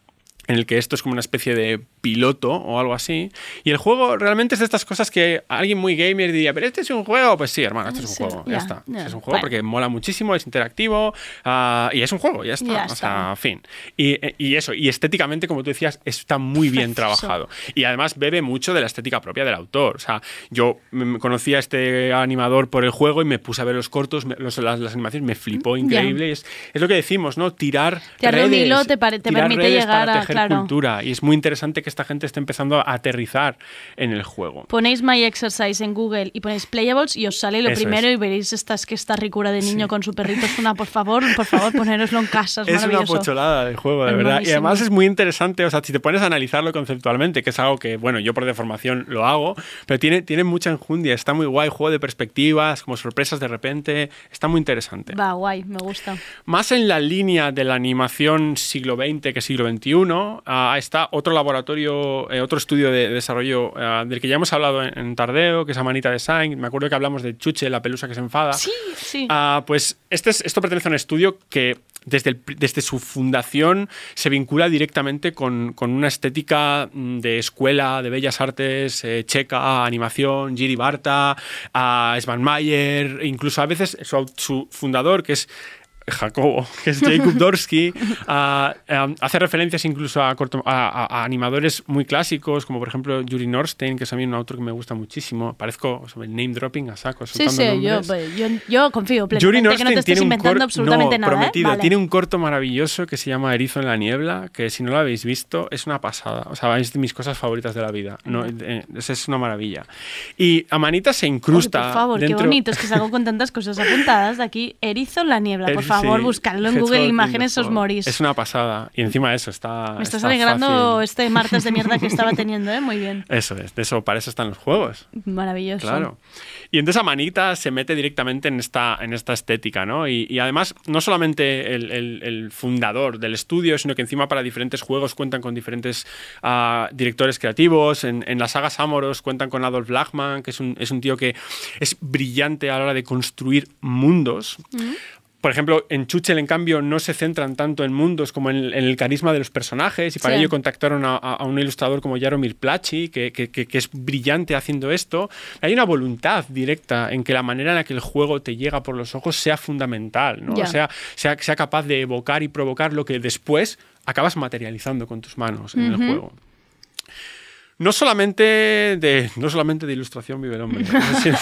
en el que esto es como una especie de piloto o algo así. Y el juego realmente es de estas cosas que alguien muy gamer diría, pero este es un juego. Pues sí, hermano, este es un Sí, juego. Ya, está. ya. Es un juego porque mola muchísimo, es interactivo ah, y es un juego, ya está. Ya o está. sea, fin. Y, y eso, y estéticamente, como tú decías, está muy bien trabajado. Y además bebe mucho de la estética propia del autor. O sea, yo mm, conocí a este animador por el juego y me puse a ver los cortos, los- las, las animaciones, me flipó increíble. Es, es lo que decimos, ¿no? Tirar Tirar de un redes, hilo te te permite redes llegar a- tejer claro. cultura. Y es muy interesante que esta gente esté empezando a aterrizar en el juego. Ponéis My Exercise en Google y ponéis Playables y os sale lo Eso primero es. y veréis estas, que esta ricura de niño con su perrito es una, por favor, por favor, ponéroslo en casa, es, Es una pocholada de juego, de Es verdad. Y buenísimo. además es muy interesante, o sea, si te pones a analizarlo conceptualmente, que es algo que, bueno, yo por deformación lo hago, pero tiene, tiene mucha enjundia, está muy guay, juego de perspectivas, como sorpresas de repente, está muy interesante. Va, guay, me gusta. Más en la línea de la animación siglo XX que siglo XXI, ah, está otro laboratorio, eh, otro estudio de desarrollo ah, del que ya hemos hablado en, en Tardeo, que es Amanita Design. Me acuerdo que hablamos de Chuche, la pelusa que se enfada. Sí, sí. Ah, pues este es- esto pertenece a un estudio que desde, el desde su fundación se vincula directamente con, con una estética mm, de escuela de bellas artes eh, checa, animación, Giri Barta, a Svan Mayer, incluso a veces su, su fundador, que es Jacobo, que es Jacob Dorsky, ah, ah, hace referencias incluso a, corto- a- a- animadores muy clásicos, como por ejemplo Yuri Norstein, que es a mí un autor que me gusta muchísimo. Parezco sobre el name dropping a saco. Sí, sí, yo, pues, yo, yo confío Yuri plenamente que no Norstein te estés tiene un inventando absolutamente no, nada. ¿eh? prometido. Vale. Tiene un corto maravilloso que se llama Erizo en la niebla, que si no lo habéis visto es una pasada. O sea, es de mis cosas favoritas de la vida. No, eh, es, una maravilla. Y Amanita se Oye, incrusta por favor, dentro... qué bonito, es que salgo con tantas cosas apuntadas de aquí. Erizo en la niebla, por El- favor, sí, buscarlo en Google Imágenes, os morís. Es una pasada. Y encima eso, está Me estás está alegrando fácil. este martes de mierda que estaba teniendo, ¿eh? Muy bien. Eso es, de eso, para eso están los juegos. Maravilloso. Claro. Y entonces Amanita se mete directamente en esta, en esta estética, ¿no? Y, y además, no solamente el, el- el fundador del estudio, sino que encima para diferentes juegos cuentan con diferentes ah, directores creativos. En, en la saga Samoros cuentan con Adolf Lachman, que es un, es un tío que es brillante a la hora de construir mundos. Por ejemplo, en Chuchel, en cambio, no se centran tanto en mundos como en, en el carisma de los personajes y para Sí. ello contactaron a, un ilustrador como Jaromir Plachi, que, que- que- que es brillante haciendo esto. Hay una voluntad directa en que la manera en la que el juego te llega por los ojos sea fundamental, ¿no? Ya. sea, sea, sea capaz de evocar y provocar lo que después acabas materializando con tus manos en el juego. No solamente de, no solamente de ilustración vive el hombre, sino,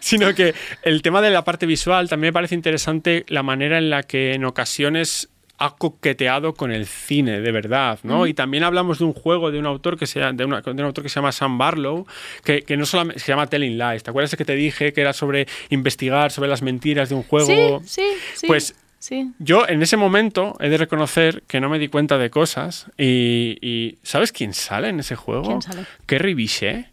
sino que el tema de la parte visual también me parece interesante la manera en la que en ocasiones ha coqueteado con el cine de verdad, ¿no? Y también hablamos de un juego de un autor que se, de, una- de un autor que se llama Sam Barlow, que, que no solamente se llama Telling Lies. ¿Te acuerdas que te dije que era sobre investigar sobre las mentiras de un juego? Sí, sí, sí. Pues sí. yo en ese momento he de reconocer que no me di cuenta de cosas y, y ¿sabes quién sale en ese juego? ¿Quién sale? Kerry Bichet,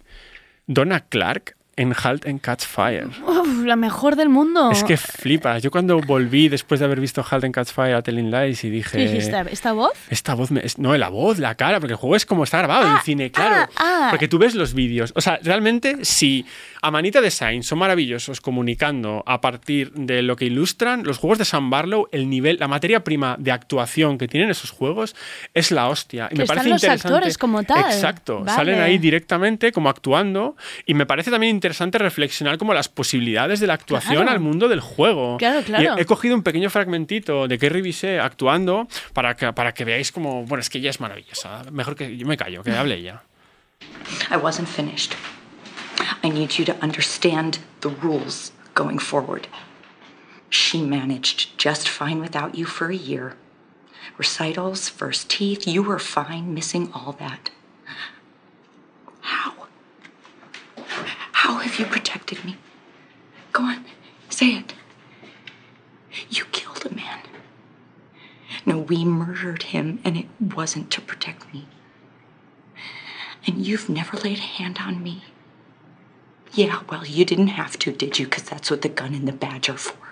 Donna Clark en Halt and Catch Fire. Uf, la mejor del mundo. Es que flipas. Yo cuando volví después de haber visto Halt and Catch Fire a Telling Lies y dije... ¿Qué dijiste? ¿Esta voz? Esta voz, me- no, la voz, la cara, porque el juego es como está grabado en cine, claro. ah. Porque tú ves los vídeos. O sea, realmente, si Amanita Design son maravillosos comunicando a partir de lo que ilustran, los juegos de Sam Barlow, el nivel, la materia prima de actuación que tienen esos juegos es la hostia. Y Que me están parece los interesante. actores como tal. Exacto. Vale. Salen ahí directamente como actuando. Y me parece también interesante reflexionar como las posibilidades de la actuación Claro. al mundo del juego. Claro, Y claro. he cogido un pequeño fragmentito de Kerry Bisset actuando para que, para que veáis como, bueno, es que ella es maravillosa. Mejor que yo me callo, que hable ella. I wasn't finished. I need you to understand the rules going forward. She managed just fine without you for a year. Recitals, first teeth, you were fine missing all that. How? How have you protected me? Go on, say it. You killed a man. No, we murdered him, and it wasn't to protect me. And you've never laid a hand on me. Yeah, well, you didn't have to, did you? Because that's what the gun and the badge are for.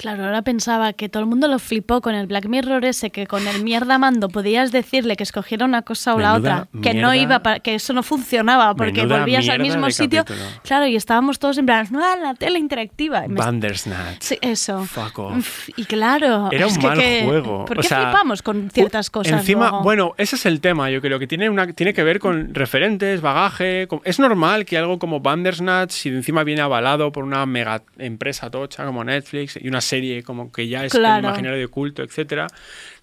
Claro, ahora pensaba que todo el mundo lo flipó con el Black Mirror ese, que con el mierda mando podías decirle que escogiera una cosa o la otra, que no iba, pa- que eso no funcionaba, porque Menuda volvías al mismo sitio. capítulo. Claro, y estábamos todos en plan, no, la tele interactiva. Bandersnatch. Sí, eso. Fuck off. Y claro, Era un mal que- juego. ¿Por o qué sea, flipamos con ciertas cosas? Encima, luego? bueno, ese es el tema, yo creo que tiene, una, tiene que ver con referentes, bagaje. con- es normal que algo como Bandersnatch, si encima viene avalado por una mega empresa tocha como Netflix y una serie como que ya es Claro. el imaginario de culto, etcétera,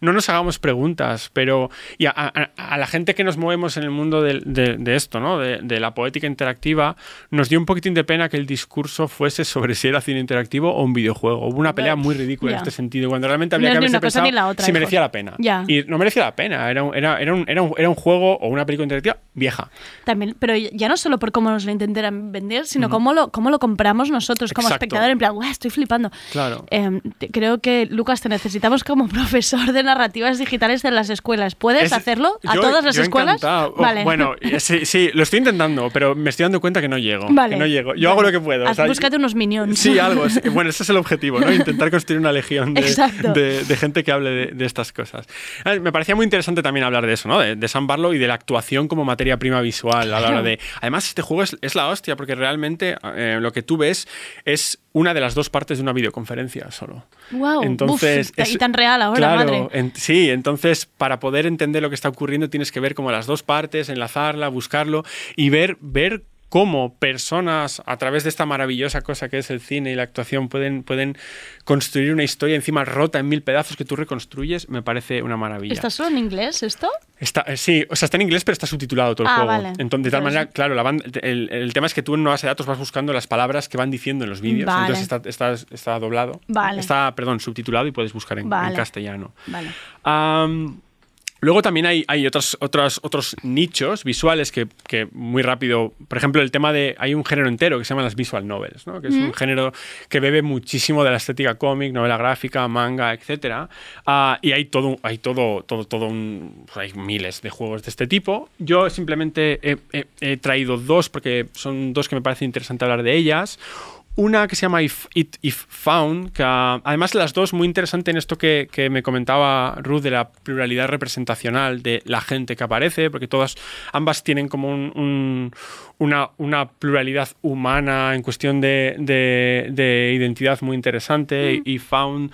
no nos hagamos preguntas, pero y a, a- a la gente que nos movemos en el mundo del- de, de esto, ¿no? De, de la poética interactiva, nos dio un poquitín de pena que el discurso fuese sobre si era cine interactivo o un videojuego. Hubo una pelea muy ridícula Ya. en este sentido, cuando realmente habría No que haberse pensado la otra, si merecía la pena. Ya. Y no merecía la pena, era un, era, era un, era un- era un juego o una película interactiva vieja. También, pero ya no solo por cómo nos lo intentaran vender, sino cómo, lo, cómo lo compramos nosotros como Exacto. espectador, en plan, "Guau, estoy flipando. Claro. Eh, creo que, Lucas, te necesitamos como profesor de narrativas digitales en las escuelas. ¿Puedes Es- hacerlo a yo- todas las yo escuelas? encantado. Oh, Vale. Bueno, sí, sí, lo estoy intentando, pero me estoy dando cuenta que no llego. Vale. que no llego. Yo hago lo que puedo. o Haz- sea, búscate unos minions. Sí, algo. sí. Bueno, ese es el objetivo, ¿no? Intentar construir una legión de, Exacto. de- de gente que hable de, de estas cosas. Me parecía muy interesante también hablar de eso, ¿no? De, Sam Barlow y de la actuación como materia prima visual a la hora de... Además, este juego es, es la hostia, porque realmente eh, lo que tú ves es una de las dos partes de una videoconferencia solo. Wow, Entonces, uf, y tan real ahora, claro, madre. en- sí, entonces para poder entender lo que está ocurriendo tienes que ver como las dos partes, enlazarla, buscarlo y ver, ver cómo personas a través de esta maravillosa cosa que es el cine y la actuación pueden, pueden construir una historia encima rota en mil pedazos que tú reconstruyes, me parece una maravilla. ¿Está solo en inglés esto? Está, eh, sí, o sea, está en inglés, pero está subtitulado todo el Ah, juego. vale. Entonces, de tal manera, claro, la banda- el, el tema es que tú en una base de datos vas buscando las palabras que van diciendo en los vídeos. Vale. Entonces está, está, está doblado. Vale. Está, perdón, subtitulado y puedes buscar en, castellano. Vale. Luego también hay, hay otros, otros, otros nichos visuales que, que muy rápido, por ejemplo, el tema de, hay un género entero que se llama las visual novels, ¿no? que es un género que bebe muchísimo de la estética cómic, novela gráfica, manga, etc. y hay todo, hay todo, todo, todo un, pues hay miles de juegos de este tipo. Yo simplemente he, he- he traído dos porque son dos que me parece interesante hablar de ellas. Una que se llama If, It, If Found, que además las dos muy interesante en esto que, que me comentaba Ruth de la pluralidad representacional de la gente que aparece, porque todas, ambas tienen como un- un- una, una pluralidad humana en cuestión de, de- de identidad muy interesante. Y Found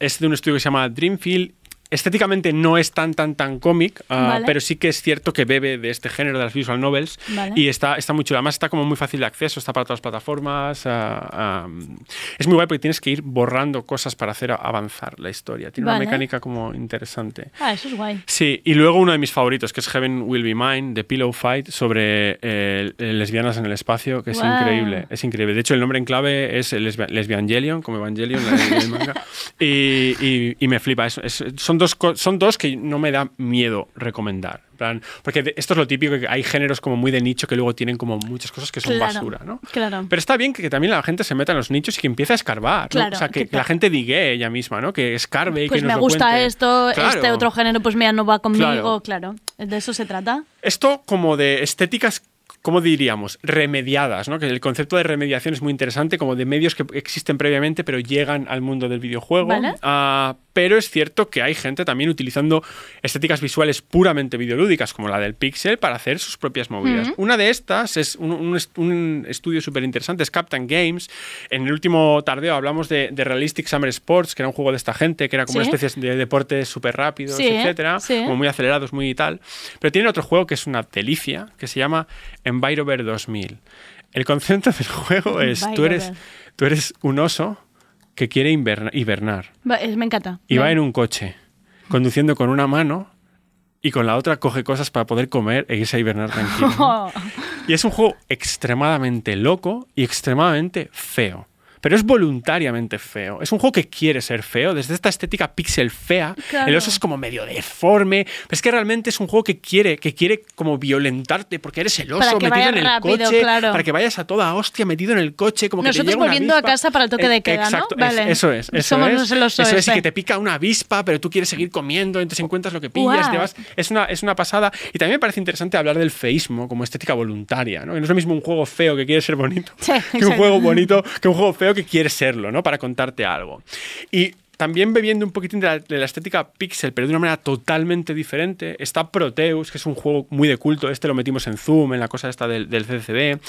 es de un estudio que se llama Dreamfield estéticamente no es tan tan tan cómic, ah, Vale. pero sí que es cierto que bebe de este género de las visual novels Vale. y está, está muy chulo. Además está como muy fácil de acceso, está para todas las plataformas. ah, ah, es muy guay porque tienes que ir borrando cosas para hacer avanzar la historia. Tiene Vale. una mecánica como interesante. Ah, eso es guay. Sí, y luego uno de mis favoritos, que es Heaven Will Be Mine, de Pillow Fight, sobre eh, lesbianas en el espacio, que es increíble. Es increíble. De hecho, el nombre en clave es lesbia- Lesbiangelion, como Evangelion, la- el manga. Y, y- y me flipa. Es- es- son, dos, son dos que no me da miedo recomendar. Plan, Porque esto es lo típico, que hay géneros como muy de nicho que luego tienen como muchas cosas que son Claro, basura, ¿no? claro. Pero está bien que, que también la gente se meta en los nichos y que empiece a escarbar. ¿no? Claro, o sea, que, que que la te- gente digue ella misma, ¿no? Que escarbe y Pues que nos me lo gusta cuente. esto, Claro. este otro género, pues mira, no va conmigo, Claro. claro. De eso se trata. Esto como de estéticas ¿cómo diríamos? Remediadas, ¿no? Que el concepto de remediación es muy interesante, como de medios que existen previamente pero llegan al mundo del videojuego. Vale. Ah, pero es cierto que hay gente también utilizando estéticas visuales puramente videolúdicas, como la del Pixel, para hacer sus propias movidas. Una de estas es un, un est- un estudio súper interesante, es Captain Games. En el último tardeo hablamos de, de Realistic Summer Sports, que era un juego de esta gente, que era como Sí. una especie de deportes súper rápidos, Sí, etcétera, sí. como muy acelerados, muy y tal. Pero tiene otro juego que es una delicia, que se llama Envirover 2000. El concepto del juego es, tú eres, tú eres un oso que quiere hibernar Va, Me encanta. y va en un coche, conduciendo con una mano y con la otra coge cosas para poder comer e irse a hibernar tranquilo. Y es un juego extremadamente loco y extremadamente feo. Pero es voluntariamente feo. Es un juego que quiere ser feo, desde esta estética pixel fea. Claro. El oso es como medio deforme. Pero es que realmente es un juego que quiere, que quiere como violentarte porque eres el oso que metido en el rápido, coche. claro. Para que vayas a toda hostia metido en el coche. Como que te Nosotros llega una volviendo a casa para el toque de queda, ¿no? Exacto, es- eso es. Eso Somos es. el oso eso es, y que te pica una avispa, pero tú quieres seguir comiendo, entonces encuentras lo que pillas, te vas. Es una, es una pasada. Y también me parece interesante hablar del feísmo como estética voluntaria, ¿no? Que no es lo mismo un juego feo que quiere ser bonito Sí, que un juego bonito, que un juego feo que quiere serlo, ¿no? Para contarte algo. Y también bebiendo un poquitín de la, de la estética pixel, pero de una manera totalmente diferente, está Proteus, que es un juego muy de culto. Este lo metimos en Zoom, en la cosa esta del, del CCD,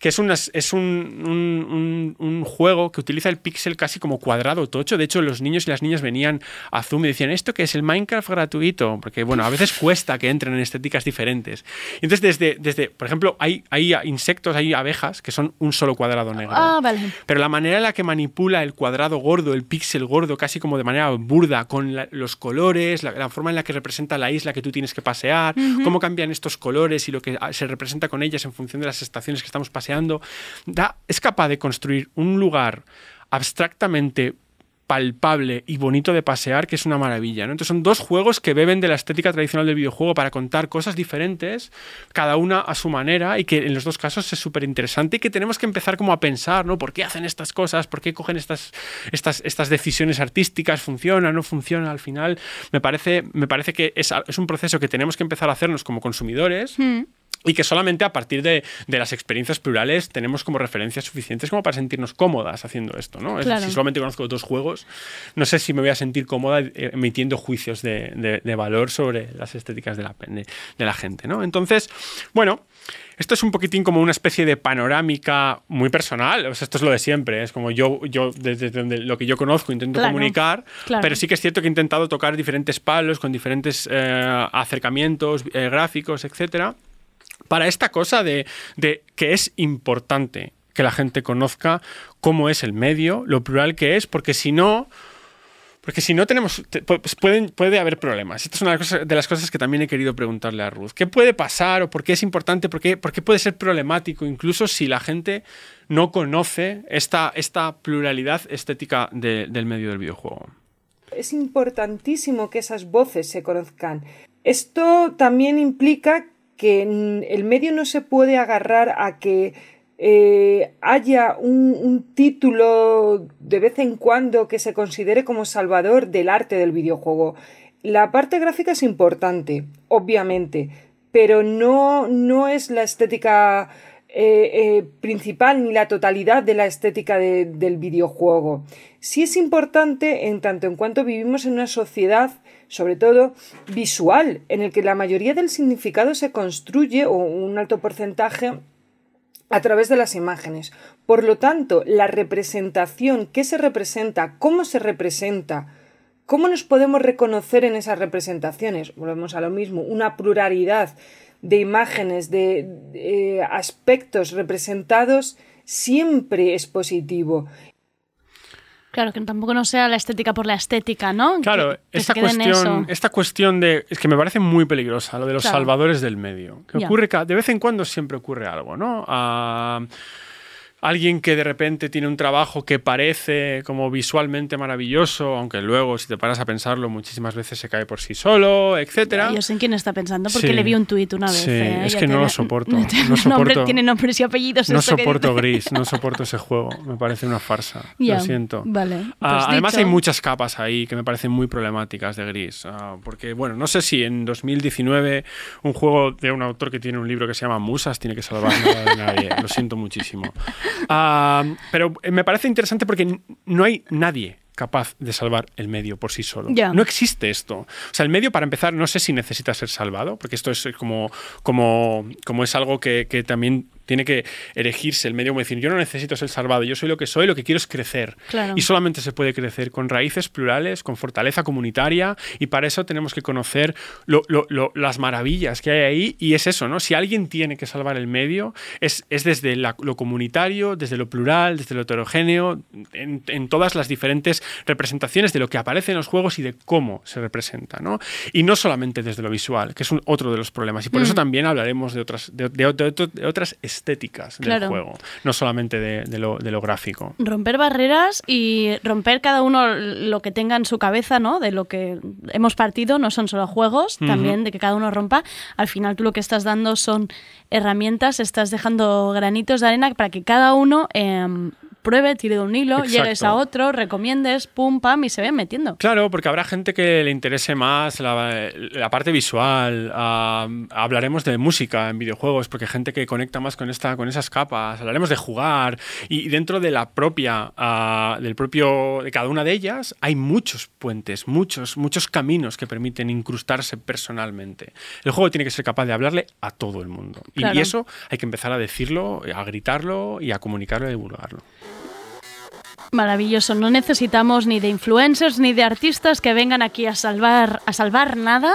que es, unas- es un, un- un- un juego que utiliza el pixel casi como cuadrado tocho. De hecho, los niños y las niñas venían a Zoom y decían, ¿esto qué es el Minecraft gratuito? Porque, bueno, a veces cuesta que entren en estéticas diferentes. Entonces, desde, desde por ejemplo, hay, hay insectos, hay abejas que son un solo cuadrado negro. Ah, vale. Pero la manera en la que manipula el cuadrado gordo, el píxel gordo, casi como de manera burda, con la- los colores, la, la forma en la que representa la isla que tú tienes que pasear, cómo cambian estos colores y lo que ah, se representa con ellas en función de las estaciones que estamos paseando, da- es capaz de construir un lugar abstractamente palpable y bonito de pasear, que es una maravilla. ¿no? Entonces son dos juegos que beben de la estética tradicional del videojuego para contar cosas diferentes, cada una a su manera, y que en los dos casos es súper interesante y que tenemos que empezar como a pensar, ¿no? ¿Por qué hacen estas cosas? ¿Por qué cogen estas, estas, estas decisiones artísticas? ¿Funciona? ¿No funciona? Al final me parece, me parece que es, es un proceso que tenemos que empezar a hacernos como consumidores. Y que solamente a partir de, de las experiencias plurales tenemos como referencias suficientes como para sentirnos cómodas haciendo esto, ¿no? Claro. Si solamente conozco dos juegos, no sé si me voy a sentir cómoda eh, emitiendo juicios de, de- de valor sobre las estéticas de la, de, la gente, ¿no? Entonces, bueno, esto es un poquitín como una especie de panorámica muy personal. O sea, esto es lo de siempre. Es como yo, yo desde donde, lo que yo conozco, intento Claro, comunicar. claro. Pero sí que es cierto que he intentado tocar diferentes palos con diferentes eh, acercamientos eh, gráficos, etcétera para esta cosa de, que es importante que la gente conozca cómo es el medio, lo plural que es, porque si no, porque si no tenemos, te- pues puede haber problemas. Esta es una de las, cosas, que también he querido preguntarle a Ruth. ¿Qué puede pasar o por qué es importante? ¿Por qué, puede ser problemático incluso si la gente no conoce esta, pluralidad estética de- del medio del videojuego? Es importantísimo que esas voces se conozcan. Esto también implica que el medio no se puede agarrar a que eh, haya un, título de vez en cuando que se considere como salvador del arte del videojuego. La parte gráfica es importante, obviamente, pero no, no es la estética eh, eh, principal ni la totalidad de la estética de- del videojuego. Sí es importante en tanto en cuanto vivimos en una sociedad, sobre todo visual, en el que la mayoría del significado se construye, o un alto porcentaje, a través de las imágenes. Por lo tanto, la representación, qué se representa, cómo se representa, cómo nos podemos reconocer en esas representaciones, volvemos a lo mismo, una pluralidad de imágenes, de, de, eh, aspectos representados, siempre es positivo. Claro, que tampoco no sea la estética por la estética, ¿no? Claro, Que- esta, cuestión, esta cuestión de. Es que me parece muy peligrosa, lo de los Claro. salvadores del medio. Que ocurre de vez en cuando siempre ocurre algo, ¿no? Ah, alguien que de repente tiene un trabajo que parece como visualmente maravilloso, aunque luego si te paras a pensarlo muchísimas veces se cae por sí solo, etcétera. Yo sé en quién está pensando porque Sí. le vi un tuit una vez. Sí, eh, es que no lo soporto, No soporto. nombre- tiene nombres y apellidos. No que soporto. Gris, no soporto ese juego. Me parece una farsa. Lo siento. vale, Ah, pues además, hay muchas capas ahí que me parecen muy problemáticas de Gris. Ah, porque, bueno, no sé si en 2019 un juego de un autor que tiene un libro que se llama Musas tiene que salvar nada de nadie. Lo siento muchísimo. Ah, pero me parece interesante porque no hay nadie capaz de salvar el medio por sí solo. No existe esto. O sea, el medio, para empezar, no sé si necesita ser salvado, porque esto es como, como, como es algo que, que también tiene que erigirse el medio como decir, yo no necesito ser salvado, yo soy lo que soy, lo que quiero es crecer. Claro. Y solamente se puede crecer con raíces plurales, con fortaleza comunitaria, y para eso tenemos que conocer lo- lo- lo- las maravillas que hay ahí, y es eso, ¿no? Si alguien tiene que salvar el medio, es, es desde la- lo comunitario, desde lo plural, desde lo heterogéneo, en, en todas las diferentes representaciones de lo que aparece en los juegos y de cómo se representa, ¿no? Y no solamente desde lo visual, que es un- otro de los problemas, y por Mm. eso también hablaremos de otras, de, de- de- de otras estéticas del Claro. juego, no solamente de, de lo, de lo gráfico. Romper barreras y romper cada uno lo que tenga en su cabeza, ¿no? De lo que hemos partido, no son solo juegos, también de que cada uno rompa. Al final tú lo que estás dando son herramientas, estás dejando granitos de arena para que cada uno em, pruebe, tire de un hilo, Exacto. llegues a otro, recomiendes, pum, pam, y se vayan metiendo. Claro, porque habrá gente que le interese más la, la parte visual. ah, hablaremos de música en videojuegos, porque hay gente que conecta más con esta, con esas capas. Hablaremos de jugar y dentro de la propia, ah, del propio, de cada una de ellas, hay muchos puentes, muchos, muchos caminos que permiten incrustarse personalmente. El juego tiene que ser capaz de hablarle a todo el mundo. Y- Claro. y eso hay que empezar a decirlo, a gritarlo y a comunicarlo y a divulgarlo. Maravilloso. No necesitamos ni de influencers ni de artistas que vengan aquí a salvar, a salvar nada.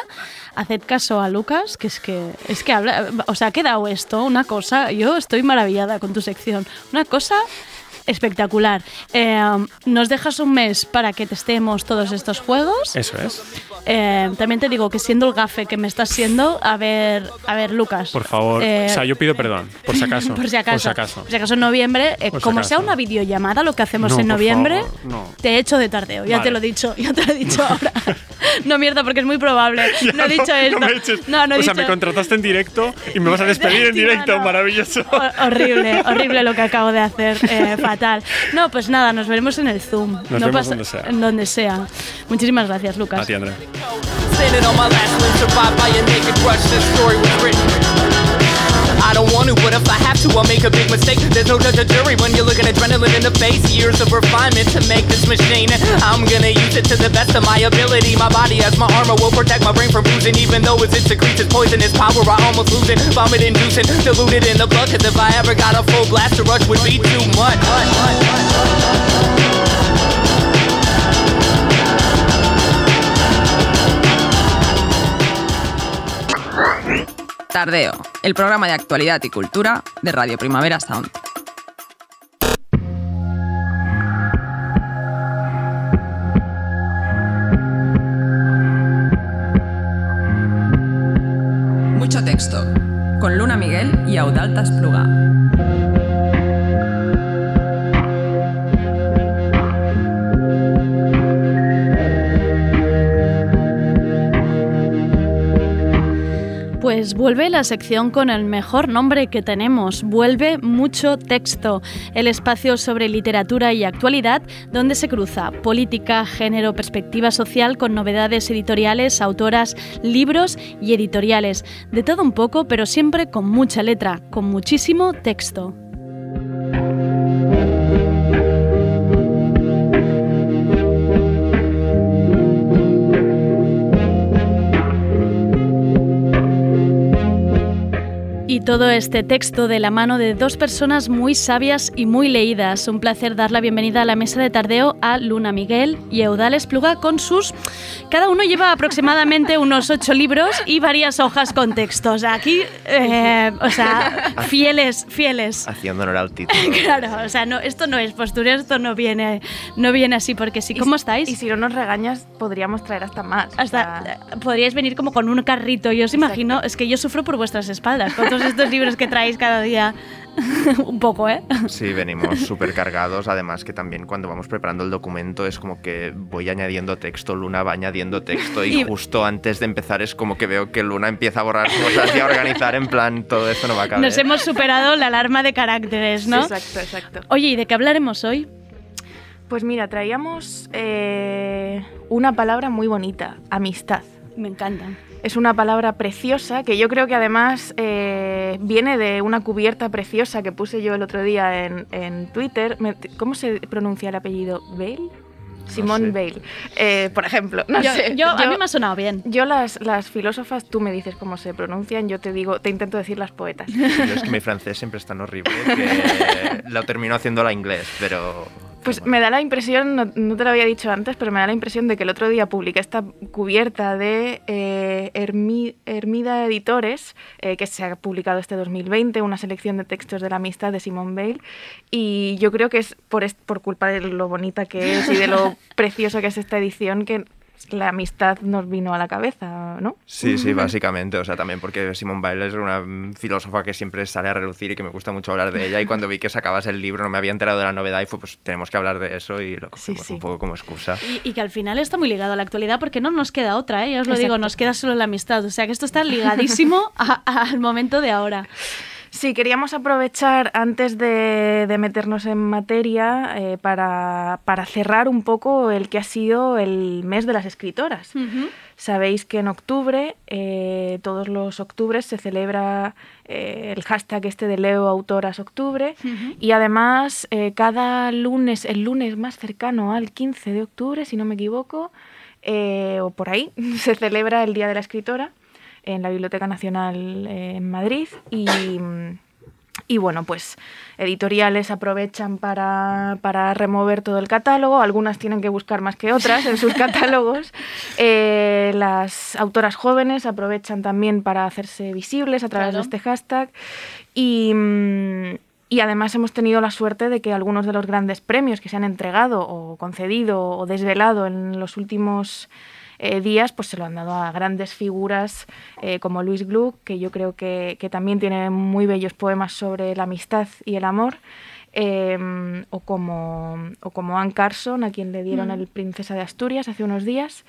Haced caso a Lucas, que es que es que habla, o sea, ha quedado esto, una cosa. Yo estoy maravillada con tu sección. Una cosa espectacular. Eh, nos dejas un mes para que testemos todos estos juegos. Eso es. Eh, también te digo que siendo el gafe que me estás siendo, a ver, a ver, Lucas. Por favor. eh, o sea, yo pido perdón, por si acaso. por si acaso. Por si acaso. Por si acaso en noviembre, eh, si como sea acaso. una videollamada, lo que hacemos No, en noviembre, favor, no. te he hecho de tardeo. Ya Vale. te lo he dicho, ya te lo he dicho ahora. no mierda, porque es muy probable. No he dicho esto. me eches. No, no he o sea, dicho- me contrataste en directo y me vas a despedir en directo. no. Maravilloso. Hor- horrible, horrible lo que acabo de hacer, eh, fatal. No, pues nada, nos veremos en el Zoom. Nos no vemos pasa- donde sea. En donde sea. Muchísimas gracias, Lucas. A ti, Andrea. I don't want to, but if I have to, I'll make a big mistake. There's no judge or jury when you're looking adrenaline in the face. Years of refinement to make this machine. I'm gonna use it to the best of my ability. My body as my armor will protect my brain from bruising. Even though it's, it secretes its poisonous power, I almost lose it. Vomit inducing, diluted in the blood. Cause if I ever got a full blast, the rush would be too much. Tardeo, el programa de actualidad y cultura de Radio Primavera Sound. Mucho texto, con Luna Miguel y Audaltas Pluga. Vuelve la sección con el mejor nombre que tenemos. Vuelve mucho texto, el espacio sobre literatura y actualidad donde se cruza política, género, perspectiva social con novedades editoriales, autoras, libros y editoriales. De todo un poco, pero siempre con mucha letra, con muchísimo texto. Y todo este texto de la mano de dos personas muy sabias y muy leídas. Un placer dar la bienvenida a la mesa de tardeo a Luna Miguel y Eudales Pluga con sus... Cada uno lleva aproximadamente unos ocho libros y varias hojas con textos. Aquí, eh, o sea, fieles, fieles. Haciendo honor al título. Claro, o sea, no, esto no es postura, esto no viene, no viene así porque sí. ¿Cómo estáis? Y si no nos regañas, podríamos traer hasta más. o Hasta sea, podríais venir como con un carrito. Yo os imagino, es que yo sufro por vuestras espaldas. Con todos estos libros que traéis cada día un poco, ¿eh? Sí, venimos súper cargados. Además que también cuando vamos preparando el documento es como que voy añadiendo texto, Luna va añadiendo texto y, Y- justo antes de empezar es como que veo que Luna empieza a borrar cosas y a organizar en plan todo esto no va a caber. Nos hemos superado la alarma de caracteres, ¿no? Exacto, exacto. Oye, ¿y de qué hablaremos hoy? Pues mira, traíamos eh, una palabra muy bonita, amistad. Me encanta. Es una palabra preciosa que yo creo que además eh, viene de una cubierta preciosa que puse yo el otro día en, en Twitter. ¿Cómo se pronuncia el apellido? ¿Bale? Simone sé. Bale, eh, por ejemplo. No yo, sé. yo- a mí me ha sonado bien. yo las, las filósofas, tú me dices cómo se pronuncian, yo te digo, te intento decir las poetas. Yo es que mi francés siempre es tan horrible que lo termino haciendo la inglés, pero... Pues me da la impresión, no, no te lo había dicho antes, pero me da la impresión de que el otro día publiqué esta cubierta de eh, Hermi- Hermida Editores, eh, que se ha publicado este 2020, una selección de textos de la amistad de Simone Bale, y yo creo que es por, por culpa de lo bonita que es y de lo precioso que es esta edición que la amistad nos vino a la cabeza, ¿no? Sí, sí, básicamente. O sea, también porque Simone Weil es una filósofa que siempre sale a relucir y que me gusta mucho hablar de ella. Y cuando vi que sacabas el libro no me había enterado de la novedad y fue, pues tenemos que hablar de eso y lo cogimos un poco como excusa. Y, y que al final está muy ligado a la actualidad porque no nos queda otra, ¿eh? Ya os lo digo, nos queda solo la amistad. O sea que esto está ligadísimo a- al momento de ahora. Sí, queríamos aprovechar antes de, de meternos en materia eh, para, para cerrar un poco el que ha sido el mes de las escritoras. Sabéis que en octubre, eh, todos los octubres, se celebra eh, el hashtag este de Leo Autoras Octubre. Y además cada lunes, el lunes más cercano al 15 de octubre, si no me equivoco, o por ahí, se celebra el Día de la Escritora en la Biblioteca Nacional eh, en Madrid y, y bueno, pues editoriales aprovechan para, para remover todo el catálogo, algunas tienen que buscar más que otras en sus catálogos, Eh, las autoras jóvenes aprovechan también para hacerse visibles a través Claro. de este hashtag. Y... y además hemos tenido la suerte de que algunos de los grandes premios que se han entregado o concedido o desvelado en los últimos eh, días, pues se lo han dado a grandes figuras eh, como Luis Gluck, que yo creo que, que también tiene muy bellos poemas sobre la amistad y el amor, eh, o, como, o como Anne Carson, a quien le dieron Mm. el Princesa de Asturias hace unos días.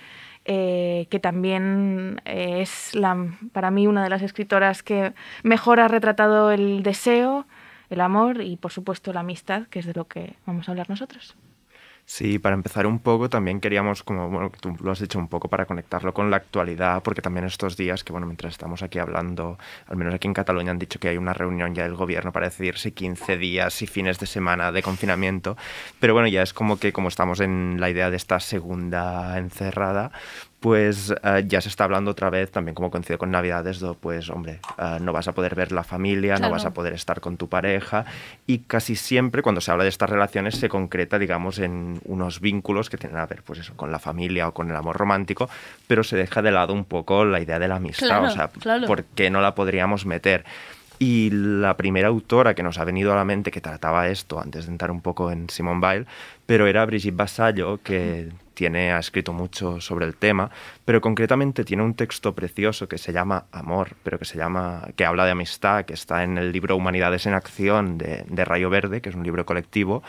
eh, que también eh, es la, para mí una de las escritoras que mejor ha retratado el deseo, el amor y por supuesto la amistad, que es de lo que vamos a hablar nosotros. Sí, para empezar un poco también queríamos, como bueno, tú lo has dicho un poco, para conectarlo con la actualidad, porque también estos días, que bueno, mientras estamos aquí hablando, al menos aquí en Cataluña han dicho que hay una reunión ya del gobierno para decidir si 15 días y fines de semana de confinamiento, pero bueno, ya es como que como estamos en la idea de esta segunda encerrada, pues ya se está hablando otra vez, también como coincide con Navidades, do, pues hombre, eh, no vas a poder ver la familia, Claro. no vas a poder estar con tu pareja y casi siempre cuando se habla de estas relaciones se concreta, digamos, en unos vínculos que tienen a ver, pues eso, con la familia o con el amor romántico, pero se deja de lado un poco la idea de la amistad, Claro, o sea, claro. ¿por qué no la podríamos meter? Y la primera autora que nos ha venido a la mente que trataba esto, antes de entrar un poco en Simone Weil, pero era Brigitte Vassallo, que tiene, ha escrito mucho sobre el tema, pero concretamente tiene un texto precioso que se llama Amor, pero que se llama, que habla de amistad, que está en el libro Humanidades en Acción de, de Rayo Verde, que es un libro colectivo.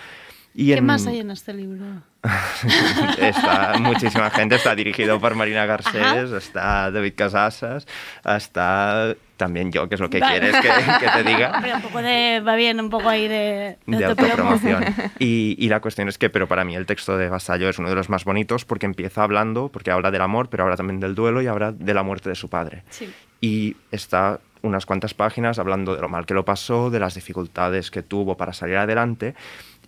Y ¿Qué en- más hay en este libro? está muchísima gente, está dirigido por Marina Garcés, está David Casasas, está también yo, que es lo que Vale. quieres que, que te diga. Hombre, un poco de, va bien, un poco ahí de, de autopromo. autopromoción. Y, y la cuestión es que, pero para mí el texto de Vasallo es uno de los más bonitos porque empieza hablando, porque habla del amor, pero habla también del duelo y habla de la muerte de su padre. Sí. Y está unas cuantas páginas hablando de lo mal que lo pasó, de las dificultades que tuvo para salir adelante.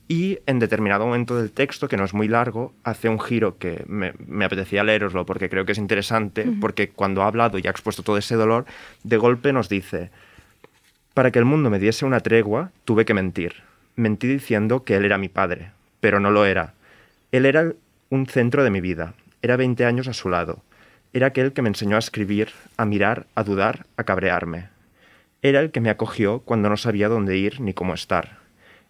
Y en determinado momento del texto, que no es muy largo, hace un giro que me, me apetecía leeroslo porque creo que es interesante, porque cuando ha hablado y ha expuesto todo ese dolor, de golpe nos dice, para que el mundo me diese una tregua, tuve que mentir. Mentí diciendo que él era mi padre, pero no lo era. Él era un centro de mi vida. Era 20 años a su lado. Era aquel que me enseñó a escribir, a mirar, a dudar, a cabrearme. Era el que me acogió cuando no sabía dónde ir ni cómo estar.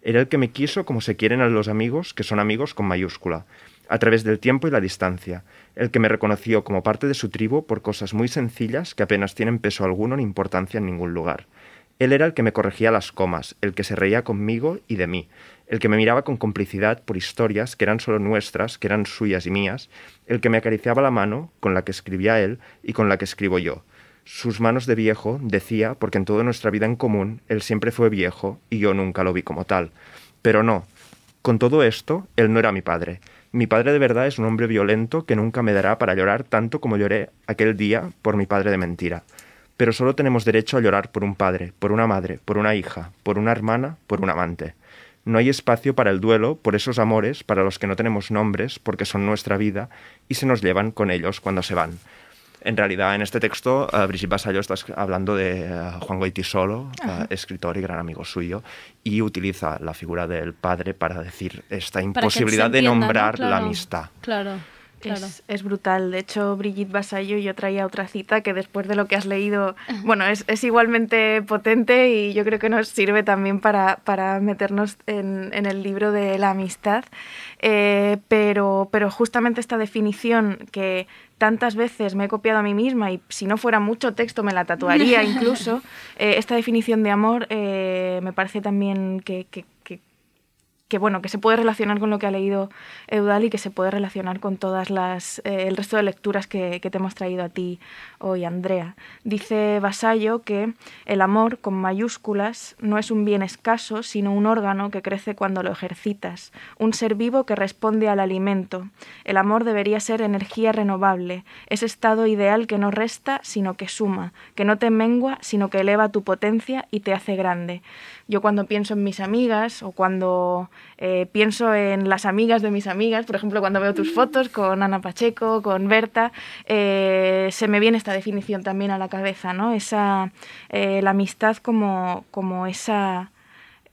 Era el que me quiso como se quieren a los amigos, que son amigos con mayúscula, a través del tiempo y la distancia. El que me reconoció como parte de su tribu por cosas muy sencillas que apenas tienen peso alguno ni importancia en ningún lugar. Él era el que me corregía las comas, el que se reía conmigo y de mí, el que me miraba con complicidad por historias que eran solo nuestras, que eran suyas y mías, el que me acariciaba la mano con la que escribía él y con la que escribo yo. Sus manos de viejo, decía, porque en toda nuestra vida en común, él siempre fue viejo y yo nunca lo vi como tal. Pero no, con todo esto, él no era mi padre. Mi padre de verdad es un hombre violento que nunca me dará para llorar tanto como lloré aquel día por mi padre de mentira. Pero solo tenemos derecho a llorar por un padre, por una madre, por una hija, por una hermana, por un amante. No hay espacio para el duelo por esos amores para los que no tenemos nombres porque son nuestra vida y se nos llevan con ellos cuando se van. En realidad, en este texto, uh, Brigitte Basallo está hablando de uh, Juan Goitisolo, uh, escritor y gran amigo suyo, y utiliza la figura del padre para decir esta imposibilidad de nombrar ¿no? claro, la amistad. Claro. Claro. Es, es, brutal. De hecho, Brigitte Basallo, yo traía otra cita que después de lo que has leído, bueno, es, es igualmente potente y yo creo que nos sirve también para, para meternos en, en, el libro de la amistad. Eh, pero, pero justamente esta definición que tantas veces me he copiado a mí misma y si no fuera mucho texto me la tatuaría incluso, eh, esta definición de amor eh, me parece también que, que, que bueno, que se puede relacionar con lo que ha leído Eudal y que se puede relacionar con todas las eh, el resto de lecturas que, que, te hemos traído a ti hoy, Andrea. Dice Vasallo que el amor con mayúsculas no es un bien escaso, sino un órgano que crece cuando lo ejercitas, un ser vivo que responde al alimento. El amor debería ser energía renovable, ese estado ideal que no resta, sino que suma, que no te mengua, sino que eleva tu potencia y te hace grande. Yo cuando pienso en mis amigas o cuando eh, pienso en las amigas de mis amigas, por ejemplo, cuando veo tus fotos con Ana Pacheco, con Berta, eh, se me viene esta definición también a la cabeza, ¿no? Esa, eh, la amistad como, como esa,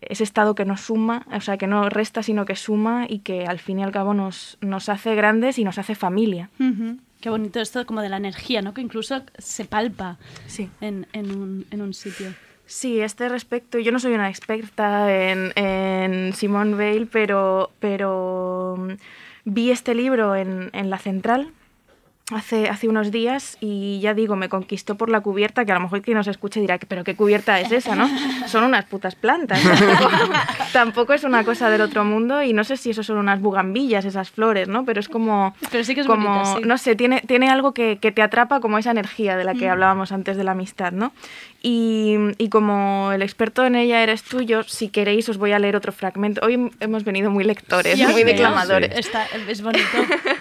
ese estado que nos suma, o sea, que no resta, sino que suma y que al fin y al cabo nos, nos hace grandes y nos hace familia. Uh -huh. Qué bonito esto como de la energía, ¿no? Que incluso se palpa sí. en, en, un, en un sitio. Sí, este respecto, yo no soy una experta en, en Simone Weil, pero, pero mm, vi este libro en, en la central hace, hace unos días y ya digo, me conquistó por la cubierta, que a lo mejor quien nos escuche dirá, pero ¿qué cubierta es esa, no? Son unas putas plantas. Tampoco, es una cosa del otro mundo y no sé si eso son unas bugambillas, esas flores, ¿no? Pero es como... Pero sí que es como, bonita, sí. No sé, tiene, tiene algo que, que, te atrapa como esa energía de la que mm. hablábamos antes de la amistad, ¿no? Y, y, como el experto en ella eres tú, yo, si queréis, os voy a leer otro fragmento. Hoy hemos venido muy lectores, ya muy declamadores. Sí. Está, es bonito.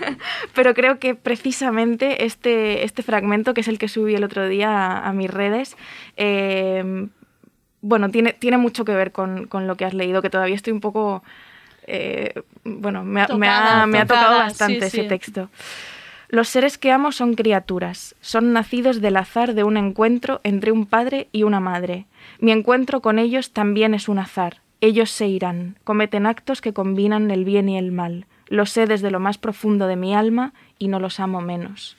Pero creo que precisamente este, este fragmento, que es el que subí el otro día a, a mis redes, eh, bueno, tiene, tiene mucho que ver con, con, lo que has leído, que todavía estoy un poco... Eh, bueno, me, tocada, me, ha, me, ha, tocado bastante sí, ese texto. Los seres que amo son criaturas, son nacidos del azar de un encuentro entre un padre y una madre. Mi encuentro con ellos también es un azar. Ellos se irán, cometen actos que combinan el bien y el mal. Lo sé desde lo más profundo de mi alma y no los amo menos.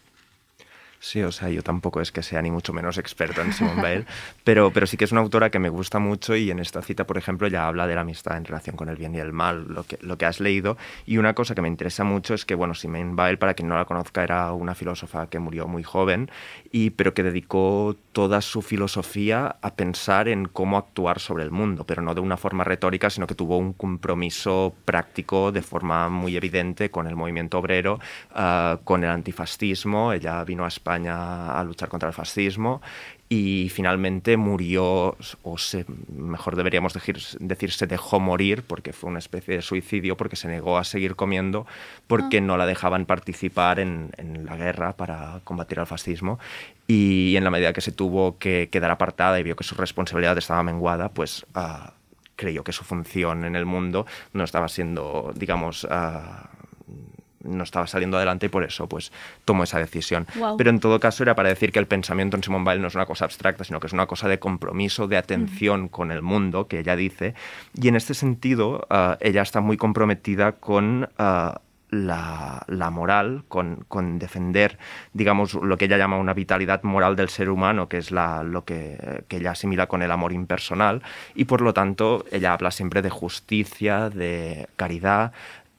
Sí, o sea, yo tampoco es que sea ni mucho menos experto en Simone Weil, pero, pero sí que es una autora que me gusta mucho y en esta cita, por ejemplo, ya habla de la amistad en relación con el bien y el mal, lo que, lo que has leído. Y una cosa que me interesa mucho es que, bueno, Simone Weil, para quien no la conozca, era una filósofa que murió muy joven, y, pero que dedicó toda su filosofía a pensar en cómo actuar sobre el mundo, pero no de una forma retórica, sino que tuvo un compromiso práctico de forma muy evidente con el movimiento obrero, uh, con el antifascismo. Ella vino a España a luchar contra el fascismo y finalmente murió, o se, mejor deberíamos decir, decir, se dejó morir porque fue una especie de suicidio porque se negó a seguir comiendo porque ah. no la dejaban participar en, en, la guerra para combatir al fascismo y en la medida que se tuvo que quedar apartada y vio que su responsabilidad estaba menguada, pues uh, creyó que su función en el mundo no estaba siendo, digamos, uh, no estaba saliendo adelante y por eso pues tomó esa decisión. Wow. Pero en todo caso era para decir que el pensamiento en Simone Weil no es una cosa abstracta, sino que es una cosa de compromiso, de atención mm. con el mundo, que ella dice. Y en este sentido, uh, ella está muy comprometida con... Uh, la, la, moral, con, con, defender, digamos, lo que ella llama una vitalidad moral del ser humano, que es la, lo que, que, ella asimila con el amor impersonal, y por lo tanto ella habla siempre de justicia, de caridad,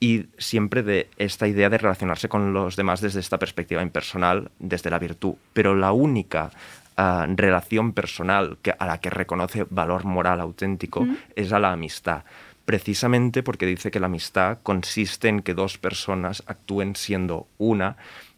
y siempre de esta idea de relacionarse con los demás desde esta perspectiva impersonal, desde la virtud. Pero la única ah, relación personal que, a la que reconoce valor moral auténtico es a la amistad. Precisamente porque dice que la amistad consiste en que dos personas actúen siendo una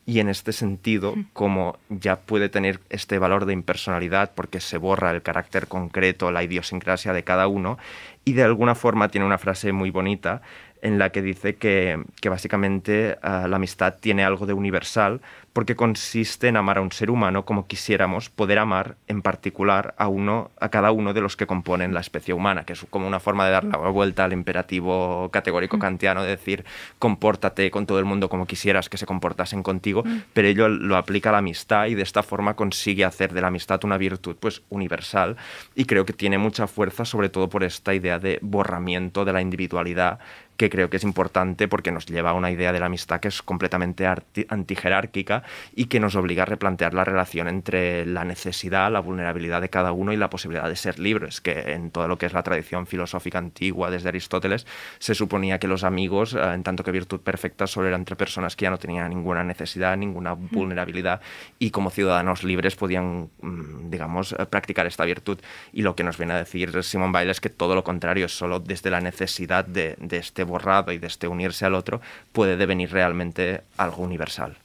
y en este sentido, como ya puede tener este valor de impersonalidad porque se borra el carácter concreto, la idiosincrasia de cada uno, y de alguna forma tiene una frase muy bonita en la que dice que, que básicamente ah, la amistad tiene algo de universal porque consiste en amar a un ser humano como quisiéramos poder amar en particular a uno a cada uno de los que componen la especie humana, que es como una forma de dar la vuelta al imperativo categórico kantiano de decir compórtate con todo el mundo como quisieras que se comportasen contigo, pero ello lo aplica a la amistad y de esta forma consigue hacer de la amistad una virtud pues universal. Y creo que tiene mucha fuerza sobre todo por esta idea de borramiento de la individualidad que creo que es importante porque nos lleva a una idea de la amistad que es completamente antijerárquica y que nos obliga a replantear la relación entre la necesidad, la vulnerabilidad de cada uno y la posibilidad de ser libres, que en todo lo que es la tradición filosófica antigua desde Aristóteles se suponía que los amigos, eh, en tanto que virtud perfecta, solo eran entre personas que ya no tenían ninguna necesidad, ninguna vulnerabilidad y como ciudadanos libres podían, mm, digamos, eh, practicar esta virtud. Y lo que nos viene a decir Simón Weil es que todo lo contrario, es solo desde la necesidad de, de este borrado y de este unirse al otro puede devenir realmente algo universal.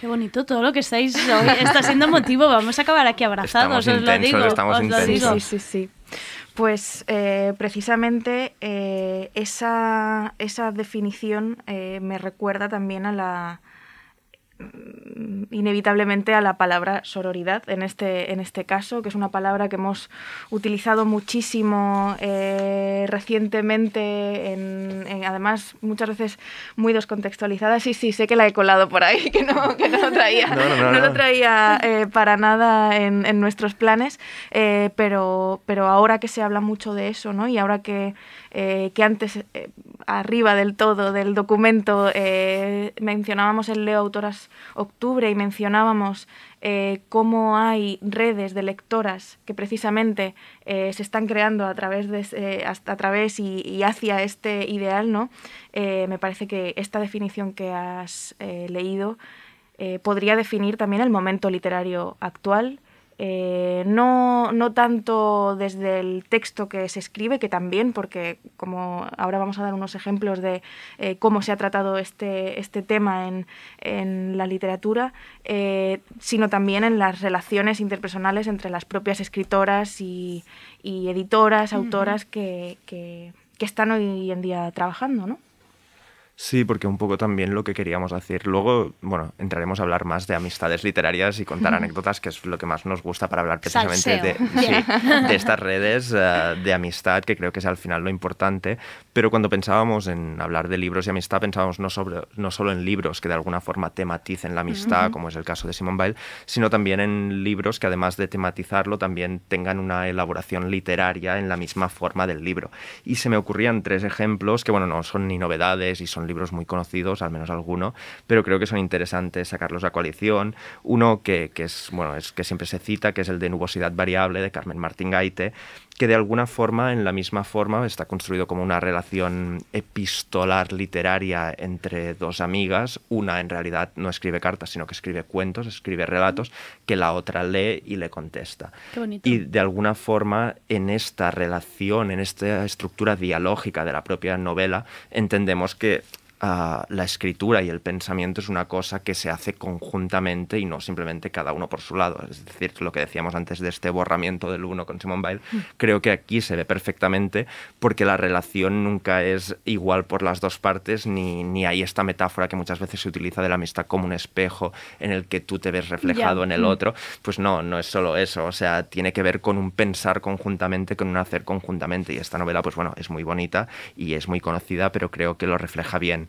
Qué bonito todo lo que estáis hoy. Está siendo motivo. Vamos a acabar aquí abrazados, Estamos os lo intensos, digo. estamos os lo intensos. digo. Sí, sí, sí. Pues eh, precisamente eh, esa, esa definición eh, me recuerda también a la inevitablemente a la palabra sororidad en este, en este caso, que es una palabra que hemos utilizado muchísimo eh, recientemente, en, en- además muchas veces muy descontextualizada. Sí, sí, sé que la he colado por ahí, que no, que no lo traía, No, no, no, no lo traía eh, para nada en, en nuestros planes, eh, pero, pero ahora que se habla mucho de eso, ¿no? Y ahora que, eh, que antes, eh, arriba del todo del documento, eh, mencionábamos el Leo Autoras Octubre y mencionábamos cómo hay redes de lectoras que precisamente se están creando a través de hasta a través y, y hacia este ideal, ¿no? Me parece que esta definición que has leído podría definir también el momento literario actual. Eh, no, no tanto desde el texto que se escribe, que también, porque como ahora vamos a dar unos ejemplos de eh, cómo se ha tratado este, este tema en, en la literatura, eh, sino también en las relaciones interpersonales entre las propias escritoras y, y editoras, autoras que, que- que están hoy en día trabajando, ¿no? Sí, porque un poco también lo que queríamos decir. Luego, bueno, entraremos a hablar más de amistades literarias y contar anécdotas, que es lo que más nos gusta para hablar precisamente de, sí, de estas redes eh, de amistad, que creo que es al final lo importante. Pero cuando pensábamos en hablar de libros y amistad, pensábamos no, sobre, no solo en libros que de alguna forma tematicen la amistad, Ujú. como es el caso de Simone Weil, sino también en libros que además de tematizarlo, también tengan una elaboración literaria en la misma forma del libro. Y se me ocurrían tres ejemplos que, bueno, no son ni novedades y son libros muy conocidos, al menos alguno, pero creo que son interesantes sacarlos a coalición. Uno que, que es, bueno, es que siempre se cita, que es el de Nubosidad Variable de Carmen Martín Gaite, que de alguna forma, en la misma forma, está construido como una relación epistolar literaria entre dos amigas. Una en realidad no escribe cartas, sino que escribe cuentos, escribe relatos, que la otra lee y le contesta. Qué bonito. Y de alguna forma, en esta relación, en esta estructura dialógica de la propia novela, entendemos que ah, la escritura y el pensamiento es una cosa que se hace conjuntamente y no simplemente cada uno por su lado. Es decir, lo que decíamos antes de este borramiento del uno con Simone Weil, Mm. creo que aquí se ve perfectamente porque la relación nunca es igual por las dos partes, ni, ni hay esta metáfora que muchas veces se utiliza de la amistad como un espejo en el que tú te ves reflejado en el Mm. otro. Pues no, no es solo eso, o sea, tiene que ver con un pensar conjuntamente, con un hacer conjuntamente. Y esta novela, pues bueno, es muy bonita y es muy conocida, pero creo que lo refleja bien.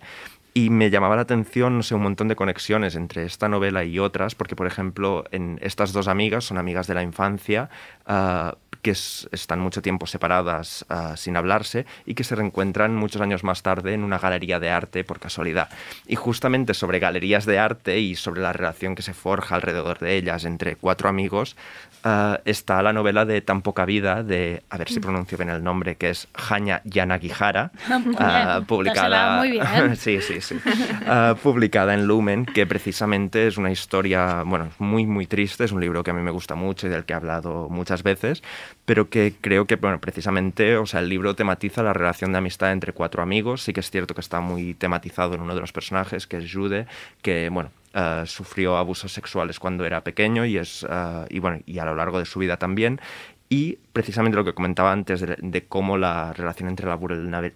Y me llamaba la atención, no sé, un montón de conexiones entre esta novela y otras, porque, por ejemplo, en estas dos amigas son amigas de la infancia, ah, que es- están mucho tiempo separadas ah, sin hablarse y que se reencuentran muchos años más tarde en una galería de arte por casualidad. Y justamente sobre galerías de arte y sobre la relación que se forja alrededor de ellas entre cuatro amigos, ah, está la novela de Tan poca vida, de, a ver si Mm. pronuncio bien el nombre, que es Hanya Yanagihara, bien, ah, publicada... dado muy bien. sí, sí, sí. Uh, publicada en Lumen, que precisamente es una historia, bueno, muy, muy triste, es un libro que a mí me gusta mucho y del que he hablado muchas veces, pero que creo que, bueno, precisamente, o sea, el libro tematiza la relación de amistad entre cuatro amigos, sí que es cierto que está muy tematizado en uno de los personajes, que es Jude, que, bueno, Uh, sufrió abusos sexuales cuando era pequeño y, es, uh, y, bueno, y a lo largo de su vida también. Y precisamente lo que comentaba antes de, cómo la relación entre la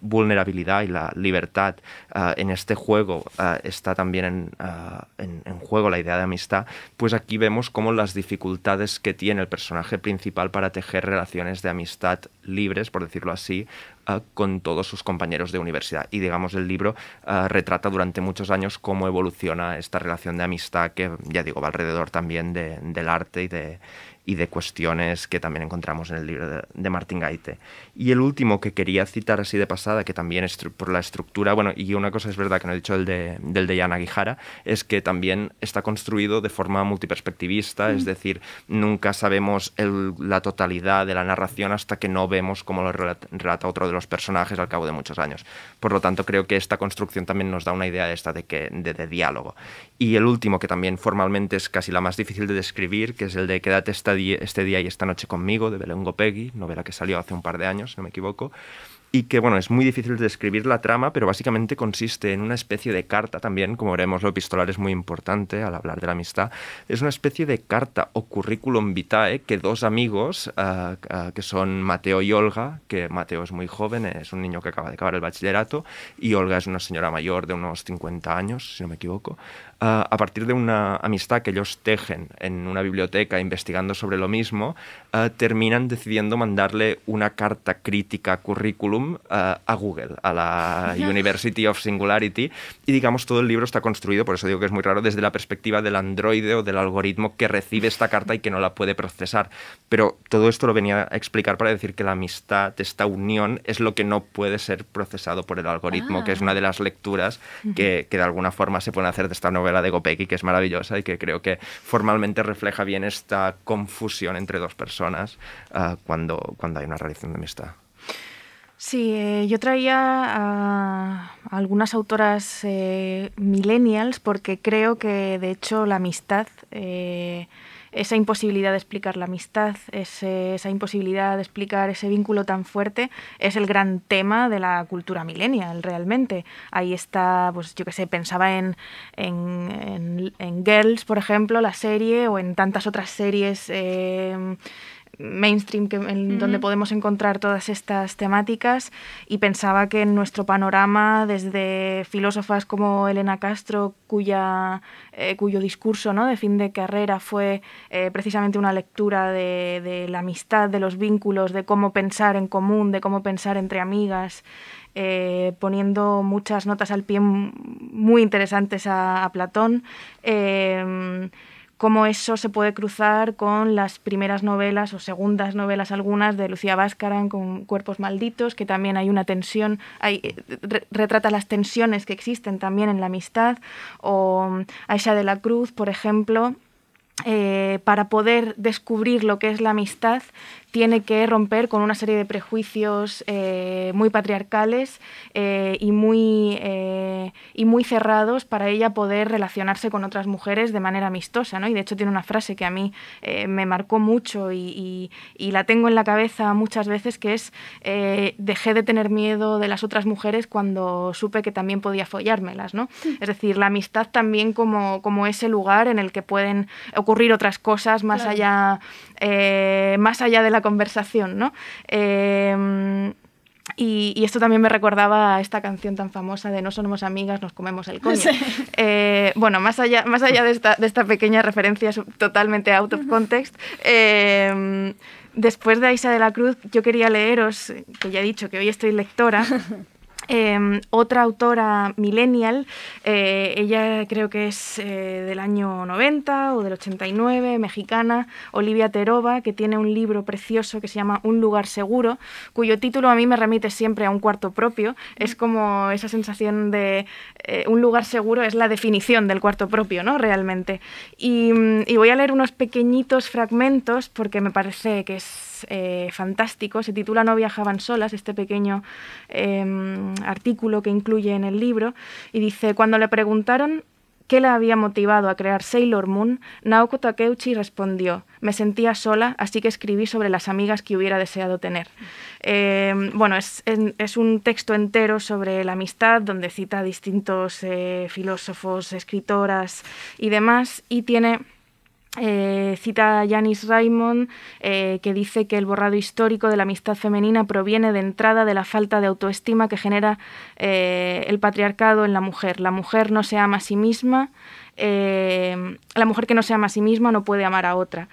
vulnerabilidad y la libertad uh, en este juego está también en, en, juego la idea de amistad, pues aquí vemos cómo las dificultades que tiene el personaje principal para tejer relaciones de amistad libres, por decirlo así, con todos sus compañeros de universidad. Y digamos, el libro retrata durante muchos años cómo evoluciona esta relación de amistad que, ya digo, va alrededor también de, del arte y de y de cuestiones que también encontramos en el libro de, de Martín Gaite. Y el último que quería citar así de pasada, que también es por la estructura, bueno, y una cosa es verdad que no he dicho el de, del de Yana Guijara, es que también está construido de forma multiperspectivista, mm. es decir, nunca sabemos el, la totalidad de la narración hasta que no vemos cómo lo relata, relata, otro de los personajes al cabo de muchos años. Por lo tanto, creo que esta construcción también nos da una idea esta de, que, de, de diálogo. Y el último, que también formalmente es casi la más difícil de describir, que es el de Quédate esta este día y esta noche conmigo, de Belén Gopegui, novela que salió hace un par de años, si no me equivoco, y que bueno, es muy difícil de describir la trama, pero básicamente consiste en una especie de carta también, como veremos, lo epistolar es muy importante al hablar de la amistad, es una especie de carta o currículum vitae que dos amigos, uh, uh, que son Mateo y Olga, que Mateo es muy joven, es un niño que acaba de acabar el bachillerato, y Olga es una señora mayor de unos 50 años, si no me equivoco, uh, a partir de una amistad que ellos tejen en una biblioteca investigando sobre lo mismo, terminan decidiendo mandarle una carta crítica currículum a Google, a la University of Singularity, y digamos todo el libro está construido, por eso digo que es muy raro, desde la perspectiva del androide o del algoritmo que recibe esta carta y que no la puede procesar. Pero todo esto lo venía a explicar para decir que la amistad, esta unión, es lo que no puede ser procesado por el algoritmo, ah. que es una de las lecturas que, que de alguna forma se pueden hacer de esta novela novela de Gopeki, que es maravillosa y que creo que formalmente refleja bien esta confusión entre dos personas uh, cuando, cuando hay una relación de amistad. Sí, eh, yo traía a, algunas autoras eh, millennials porque creo que de hecho la amistad eh, esa imposibilidad de explicar la amistad, ese, esa imposibilidad de explicar ese vínculo tan fuerte, es el gran tema de la cultura millennial, realmente. Ahí está, pues yo qué sé, pensaba en, en, en, en, Girls, por ejemplo, la serie, o en tantas otras series. Eh, mainstream que, en donde podemos encontrar todas estas temáticas y pensaba que en nuestro panorama, desde filósofas como Elena Castro, cuya, eh, cuyo discurso ¿no? de fin de carrera fue eh, precisamente una lectura de, de, la amistad, de los vínculos, de cómo pensar en común, de cómo pensar entre amigas, eh, poniendo muchas notas al pie muy interesantes a, a Platón cómo eso se puede cruzar con las primeras novelas o segundas novelas algunas de Lucía Vázcara con Cuerpos Malditos, que también hay una tensión, eh, re, retrata las tensiones que existen también en la amistad, o Aisha de la Cruz, por ejemplo, eh, para poder descubrir lo que es la amistad, tiene que romper con una serie de prejuicios eh, muy patriarcales eh, y, muy, eh, y muy cerrados para ella poder relacionarse con otras mujeres de manera amistosa. ¿no? Y de hecho tiene una frase que a mí me marcó mucho y, y, y, la tengo en la cabeza muchas veces, que es dejé de tener miedo de las otras mujeres cuando supe que también podía follármelas. ¿no? Es decir, la amistad también como, como ese lugar en el que pueden ocurrir otras cosas más, claro. allá, eh, más allá de la conversación, ¿no? Eh, y, y, esto también me recordaba a esta canción tan famosa de No somos amigas, nos comemos el coño. Sí. Eh, bueno, más allá, más allá de, esta, de esta pequeña referencia totalmente out of context, eh, después de Aisa de la Cruz, yo quería leeros, que ya he dicho que hoy estoy lectora, Eh, otra autora millennial, eh, ella creo que es eh, del año 90 o del 89, mexicana, Olivia Terova, que tiene un libro precioso que se llama Un lugar seguro, cuyo título a mí me remite siempre a un cuarto propio. Es como esa sensación de eh, un lugar seguro, es la definición del cuarto propio, ¿no? Realmente. Y voy a leer unos pequeñitos fragmentos porque me parece que es eh, fantástico. Se titula No viajaban solas, este pequeño em, artículo que incluye en el libro. Y dice, cuando le preguntaron qué le había motivado a crear Sailor Moon, Naoko Takeuchi respondió, me sentía sola, así que escribí sobre las amigas que hubiera deseado tener. Eh, bueno, es, es un texto entero sobre la amistad, donde cita a distintos eh, filósofos, escritoras y demás, y tiene eh, cita a Janis Raymond, eh, que dice que el borrado histórico de la amistad femenina proviene de entrada de la falta de autoestima que genera eh, el patriarcado en la mujer. La mujer no se ama a sí misma, eh, la mujer que no se ama a sí misma no puede amar a otra.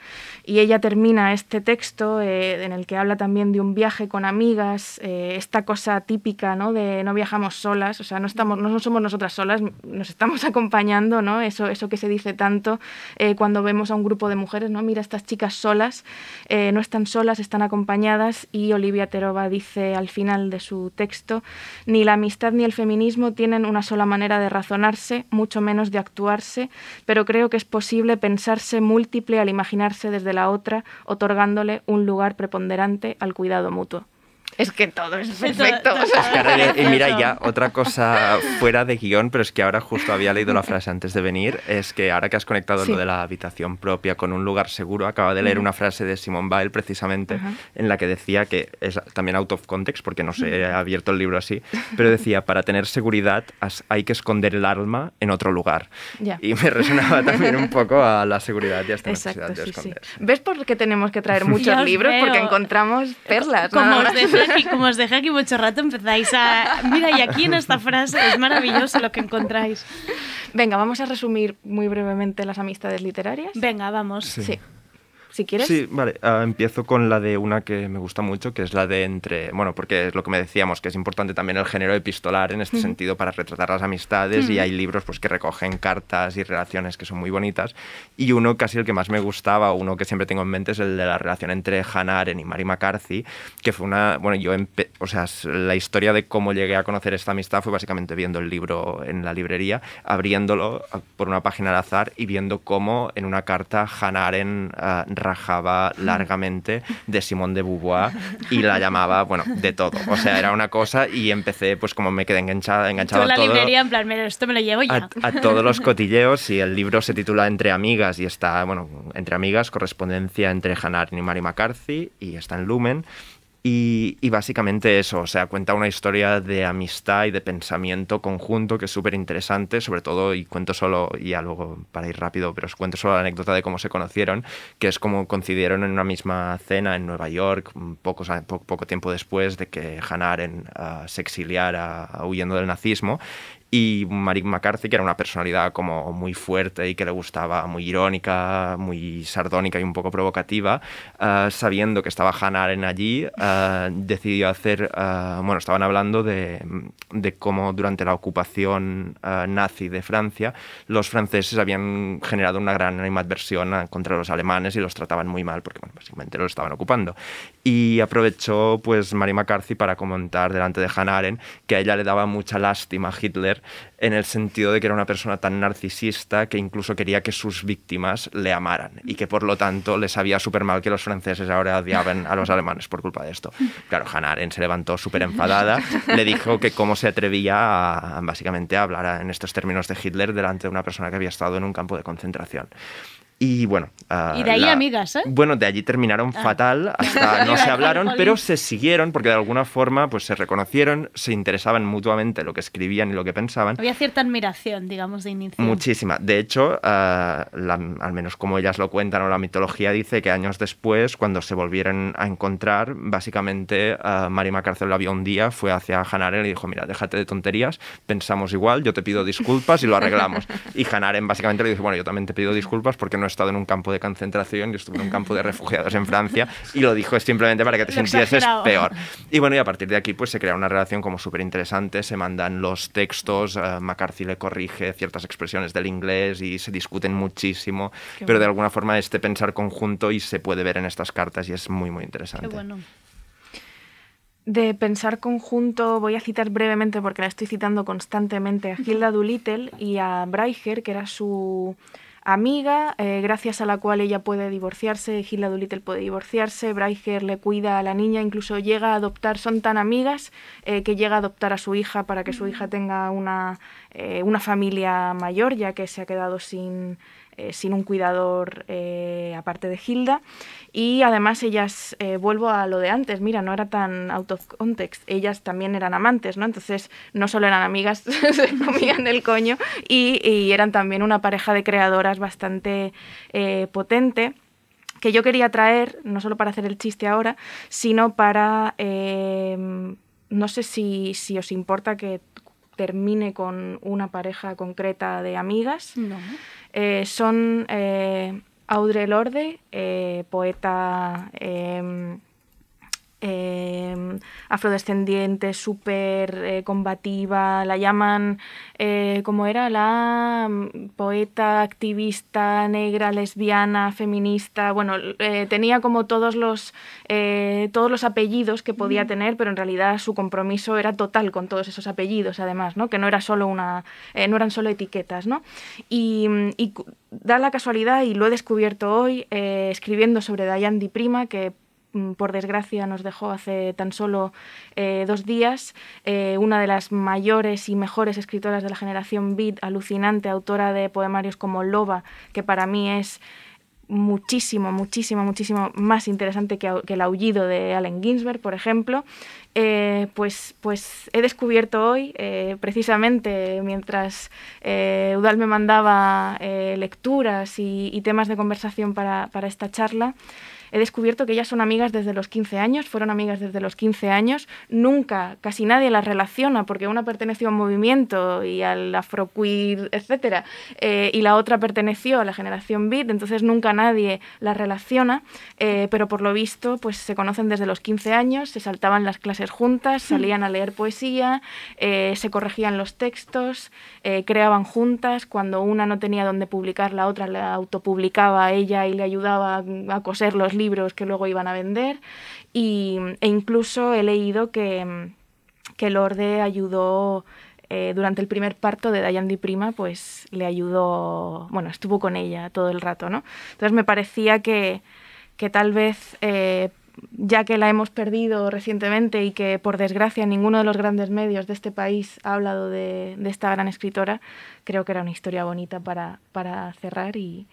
Y ella termina este texto eh, en el que habla también de un viaje con amigas, eh, esta cosa típica ¿no? de no viajamos solas, o sea, no, estamos, no somos nosotras solas, nos estamos acompañando, ¿no? eso, eso que se dice tanto eh, cuando vemos a un grupo de mujeres, ¿no? mira, estas chicas solas, no están solas, están acompañadas y Olivia Terova dice al final de su texto, ni la amistad ni el feminismo tienen una sola manera de razonarse, mucho menos de actuarse, pero creo que es posible pensarse múltiple al imaginarse desde la otra, otorgándole un lugar preponderante al cuidado mutuo. Es que todo es perfecto. Es que ahora- y mira, ya otra cosa fuera de guion, pero es que ahora justo había leído la frase antes de venir, es que ahora que has conectado Sí. lo de la habitación propia con un lugar seguro, acaba de leer una frase de Simone Weil precisamente Ajá. en la que decía que es también out of context, porque no se ha abierto el libro así, pero decía, para tener seguridad hay que esconder el alma en otro lugar. Ya. Y me resonaba también un poco a la seguridad y a esta Exacto, necesidad de sí, sí. esconder. ¿Ves por qué tenemos que traer muchos os libros? veo. Porque encontramos perlas. Como nada os. Aquí, como os dejé aquí mucho rato, empezáis a... Mira, y aquí en esta frase es maravilloso lo que encontráis. Venga, vamos a resumir muy brevemente las amistades literarias. Venga, vamos. Sí. Si quieres. Sí, vale. ah, empiezo con la de una que me gusta mucho, que es la de entre. Bueno, porque es lo que me decíamos, que es importante también el género epistolar en este Ujú. sentido para retratar las amistades. Y Ujú. hay libros pues, que recogen cartas y relaciones que son muy bonitas. Y uno, casi el que más me gustaba, uno que siempre tengo en mente, es el de la relación entre Hannah Arendt y Mary McCarthy, que fue una. Bueno, yo. empe- o sea, la historia de cómo llegué a conocer esta amistad fue básicamente viendo el libro en la librería, abriéndolo ah, por una página al azar y viendo cómo en una carta Hannah Arendt ah, rajaba largamente de Simone de Beauvoir y la llamaba, bueno, de todo. O sea, era una cosa y empecé, pues como me quedé enganchada, enganchado en la todo librería, en plan, "Mira, esto me lo llevo ya. a, a todos los cotilleos y el libro se titula Entre amigas y está, bueno, Entre amigas, correspondencia entre Hannah Arendt y Mary McCarthy y está en Lumen. Y, básicamente eso, o sea, cuenta una historia de amistad y de pensamiento conjunto que es súper interesante, sobre todo, y cuento solo, y ya luego para ir rápido, pero os cuento solo la anécdota de cómo se conocieron, que es como coincidieron en una misma cena en Nueva York, pocos, a- po- poco tiempo después de que Hannah Arendt ah, se exiliara ah, huyendo del nazismo, y Mary McCarthy, que era una personalidad como muy fuerte y que le gustaba, muy irónica, muy sardónica y un poco provocativa, ah, sabiendo que estaba Hannah Arendt allí, ah, decidió hacer, ah, bueno, estaban hablando de, de cómo durante la ocupación nazi de Francia, los franceses habían generado una gran animadversión contra los alemanes y los trataban muy mal porque, bueno, básicamente los estaban ocupando. Y aprovechó, pues, Mary McCarthy para comentar delante de Hannah Arendt que a ella le daba mucha lástima a En el sentido de que era una persona tan narcisista que incluso quería que sus víctimas le amaran y que por lo tanto le sabía súper mal que los franceses ahora odiaban a los alemanes por culpa de esto. Claro, Hannah Arendt se levantó súper enfadada, le dijo que cómo se atrevía a, básicamente a hablar en estos términos de Hitler delante de una persona que había estado en un campo de concentración. Y bueno. ah, Y de ahí la- amigas, ¿eh? Bueno, de allí terminaron Ah. fatal, hasta no se hablaron, pero se siguieron porque de alguna forma pues se reconocieron, se interesaban mutuamente lo que escribían y lo que pensaban. Había cierta admiración, digamos, de inicio. Muchísima. De hecho, ah, la- al menos como ellas lo cuentan o la mitología dice que años después, cuando se volvieron a encontrar, básicamente ah, Mary McCarthy la vio un día, fue hacia Hannah Arendt y dijo, mira, déjate de tonterías, pensamos igual, yo te pido disculpas y lo arreglamos. Y Hannah Arendt básicamente le dijo, bueno, yo también te pido disculpas porque no he estado en un campo de concentración, yo estuve en un campo de refugiados en Francia y lo dijo simplemente para que te sintieses peor. Y bueno, y a partir de aquí pues se crea una relación como súper interesante, se mandan los textos, eh, McCarthy le corrige ciertas expresiones del inglés y se discuten muchísimo, Qué pero de alguna forma este pensar conjunto y se puede ver en estas cartas y es muy muy interesante. Qué bueno. De pensar conjunto, voy a citar brevemente porque la estoy citando constantemente a Hilda Doolittle y a Breicher, que era su amiga, eh, gracias a la cual ella puede divorciarse, Hilda Doolittle puede divorciarse, Breicher le cuida a la niña, incluso llega a adoptar, son tan amigas eh, que llega a adoptar a su hija para que su hija tenga una, eh, una familia mayor, ya que se ha quedado sin, eh, sin un cuidador eh, aparte de Hilda. Y además ellas, eh, vuelvo a lo de antes, mira, no era tan out of context, ellas también eran amantes, ¿no? Entonces no solo eran amigas, se comían el coño y, y eran también una pareja de creadoras bastante potente que yo quería traer, no solo para hacer el chiste ahora, sino para, no sé si, si os importa que termine con una pareja concreta de amigas. No. Eh, son eh, Audre Lorde, eh, poeta eh, eh, afrodescendiente, súper eh, combativa, la llaman, eh, ¿cómo era? La mm, poeta, activista, negra, lesbiana, feminista, bueno, eh, tenía como todos los, todos los apellidos que podía tener, pero en realidad su compromiso era total con todos esos apellidos, además, ¿no? Que no era solo una, no eran solo etiquetas, ¿no? Y, y da la casualidad, y lo he descubierto hoy, escribiendo sobre Dayan Di Prima, que por desgracia nos dejó hace tan solo eh, dos días, eh, una de las mayores y mejores escritoras de la generación Beat, alucinante, autora de poemarios como Loba, que para mí es muchísimo, muchísimo, muchísimo más interesante que, el aullido de Allen Ginsberg, por ejemplo, eh, pues, pues he descubierto hoy, precisamente mientras Udal me mandaba lecturas y, y temas de conversación para, para esta charla, he descubierto que ellas son amigas desde los 15 años, fueron amigas desde los 15 años, nunca, casi nadie las relaciona porque una perteneció a un movimiento y al afroqueer, etc. y la otra perteneció a la generación beat, entonces nunca nadie las relaciona, eh, pero por lo visto pues se conocen desde los 15 años, se saltaban las clases juntas, salían a leer poesía, eh, se corregían los textos, eh, creaban juntas, cuando una no tenía dónde publicar, la otra la autopublicaba a ella y le ayudaba a coser los libros que luego iban a vender. Y, e incluso he leído que, que Lorde ayudó eh, durante el primer parto de Dayan Di Prima, pues le ayudó, bueno, estuvo con ella todo el rato, ¿no? Entonces me parecía que, que tal vez, eh, ya que la hemos perdido recientemente y que por desgracia ninguno de los grandes medios de este país ha hablado de, de esta gran escritora, creo que era una historia bonita para, para cerrar y,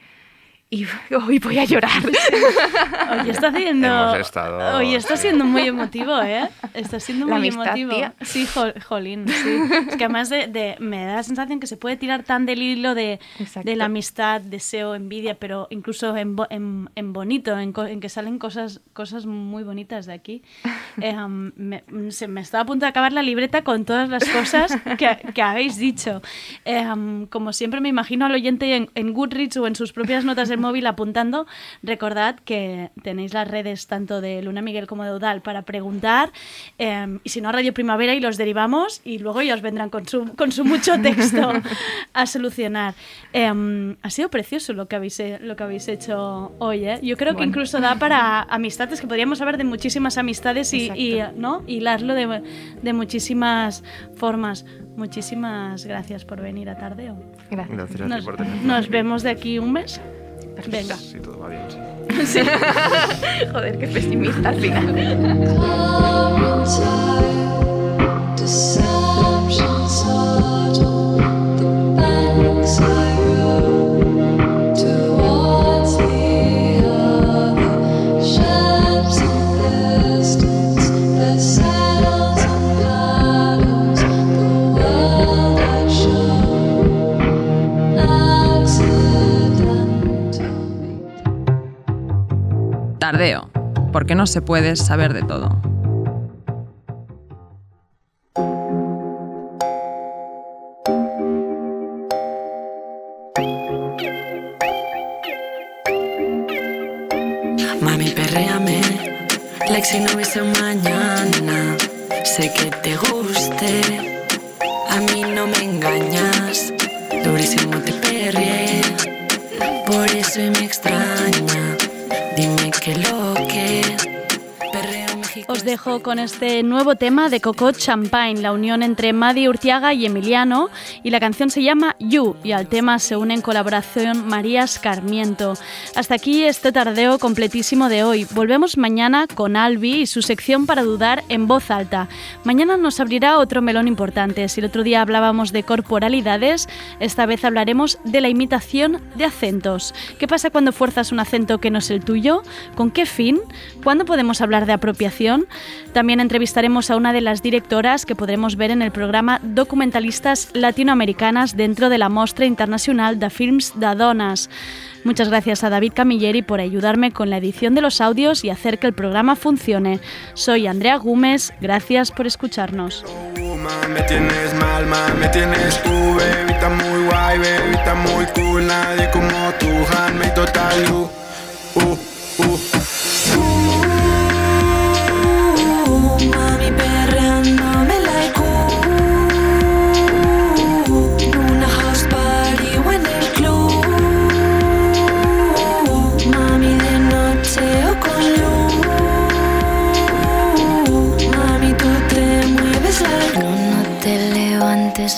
y hoy voy a llorar. Oye, está haciendo. Estado- Oye, está siendo muy emotivo, ¿eh? Está siendo La muy amistad, emotivo. tía. Sí, jo- jolín, sí. Es que además de, de- me da la sensación que se puede tirar tan del hilo de, de la amistad, deseo, envidia, pero incluso en, en, en bonito, en, en que salen cosas, cosas muy bonitas de aquí. Eh, me, se me estaba a punto de acabar la libreta con todas las cosas que, que habéis dicho. Eh, como siempre me imagino al oyente en, en Goodreads o en sus propias notas del móvil apuntando, recordad que tenéis las redes tanto de Luna Miguel como de Udal para preguntar eh, y si no a Radio Primavera y los derivamos y luego ellos vendrán con su, con su mucho texto a solucionar. Eh, ha sido precioso lo que habéis, eh, lo que habéis hecho hoy. ¿eh? Yo creo que Bueno. incluso da para amistades, que podríamos hablar de muchísimas amistades y, y. ¿no? hilarlo de, de muchísimas formas. Muchísimas gracias por venir a Tardeo. Gracias. Gracias a ti Nos, por nos vemos de aquí un mes. Venga. Si todo va bien, sí. Sí. Joder, qué pesimista al final. Tardeo, porque no se puede saber de todo. Mami, perréame, like si no hubiese mañana. Sé que te guste, dejo con este nuevo tema de Cocot Champagne, la unión entre Madi Urtiaga y Emiliano, y la canción se llama You, y al tema se une en colaboración María Escarmiento. Hasta aquí este tardeo completísimo de hoy. Volvemos mañana con Albi y su sección para dudar en voz alta. Mañana nos abrirá otro melón importante. Si el otro día hablábamos de corporalidades, esta vez hablaremos de la imitación de acentos. ¿Qué pasa cuando fuerzas un acento que no es el tuyo? ¿Con qué fin? ¿Cuándo podemos hablar de apropiación? También entrevistaremos a una de las directoras que podremos ver en el programa Documentalistas Latinoamericanas dentro de la Mostra Internacional de Films de Donas. Muchas gracias a David Camilleri por ayudarme con la edición de los audios y hacer que el programa funcione. Soy Andrea Gómez, gracias por escucharnos.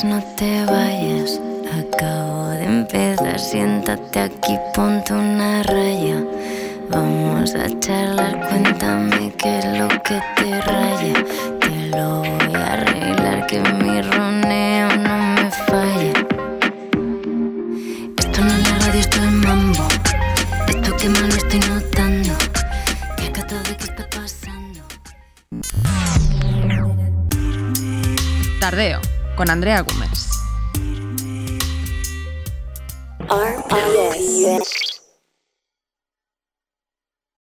No te vayas. Acabo de empezar, siéntate aquí, ponte una raya. Vamos a charlar, cuéntame qué es lo que te raya. Te lo voy a arreglar, que mi roneo no me falle. Esto no es la radio, esto es mambo. Esto que mal estoy notando. Que acá todo que está pasando. Tardeo, con Andrea Gómez.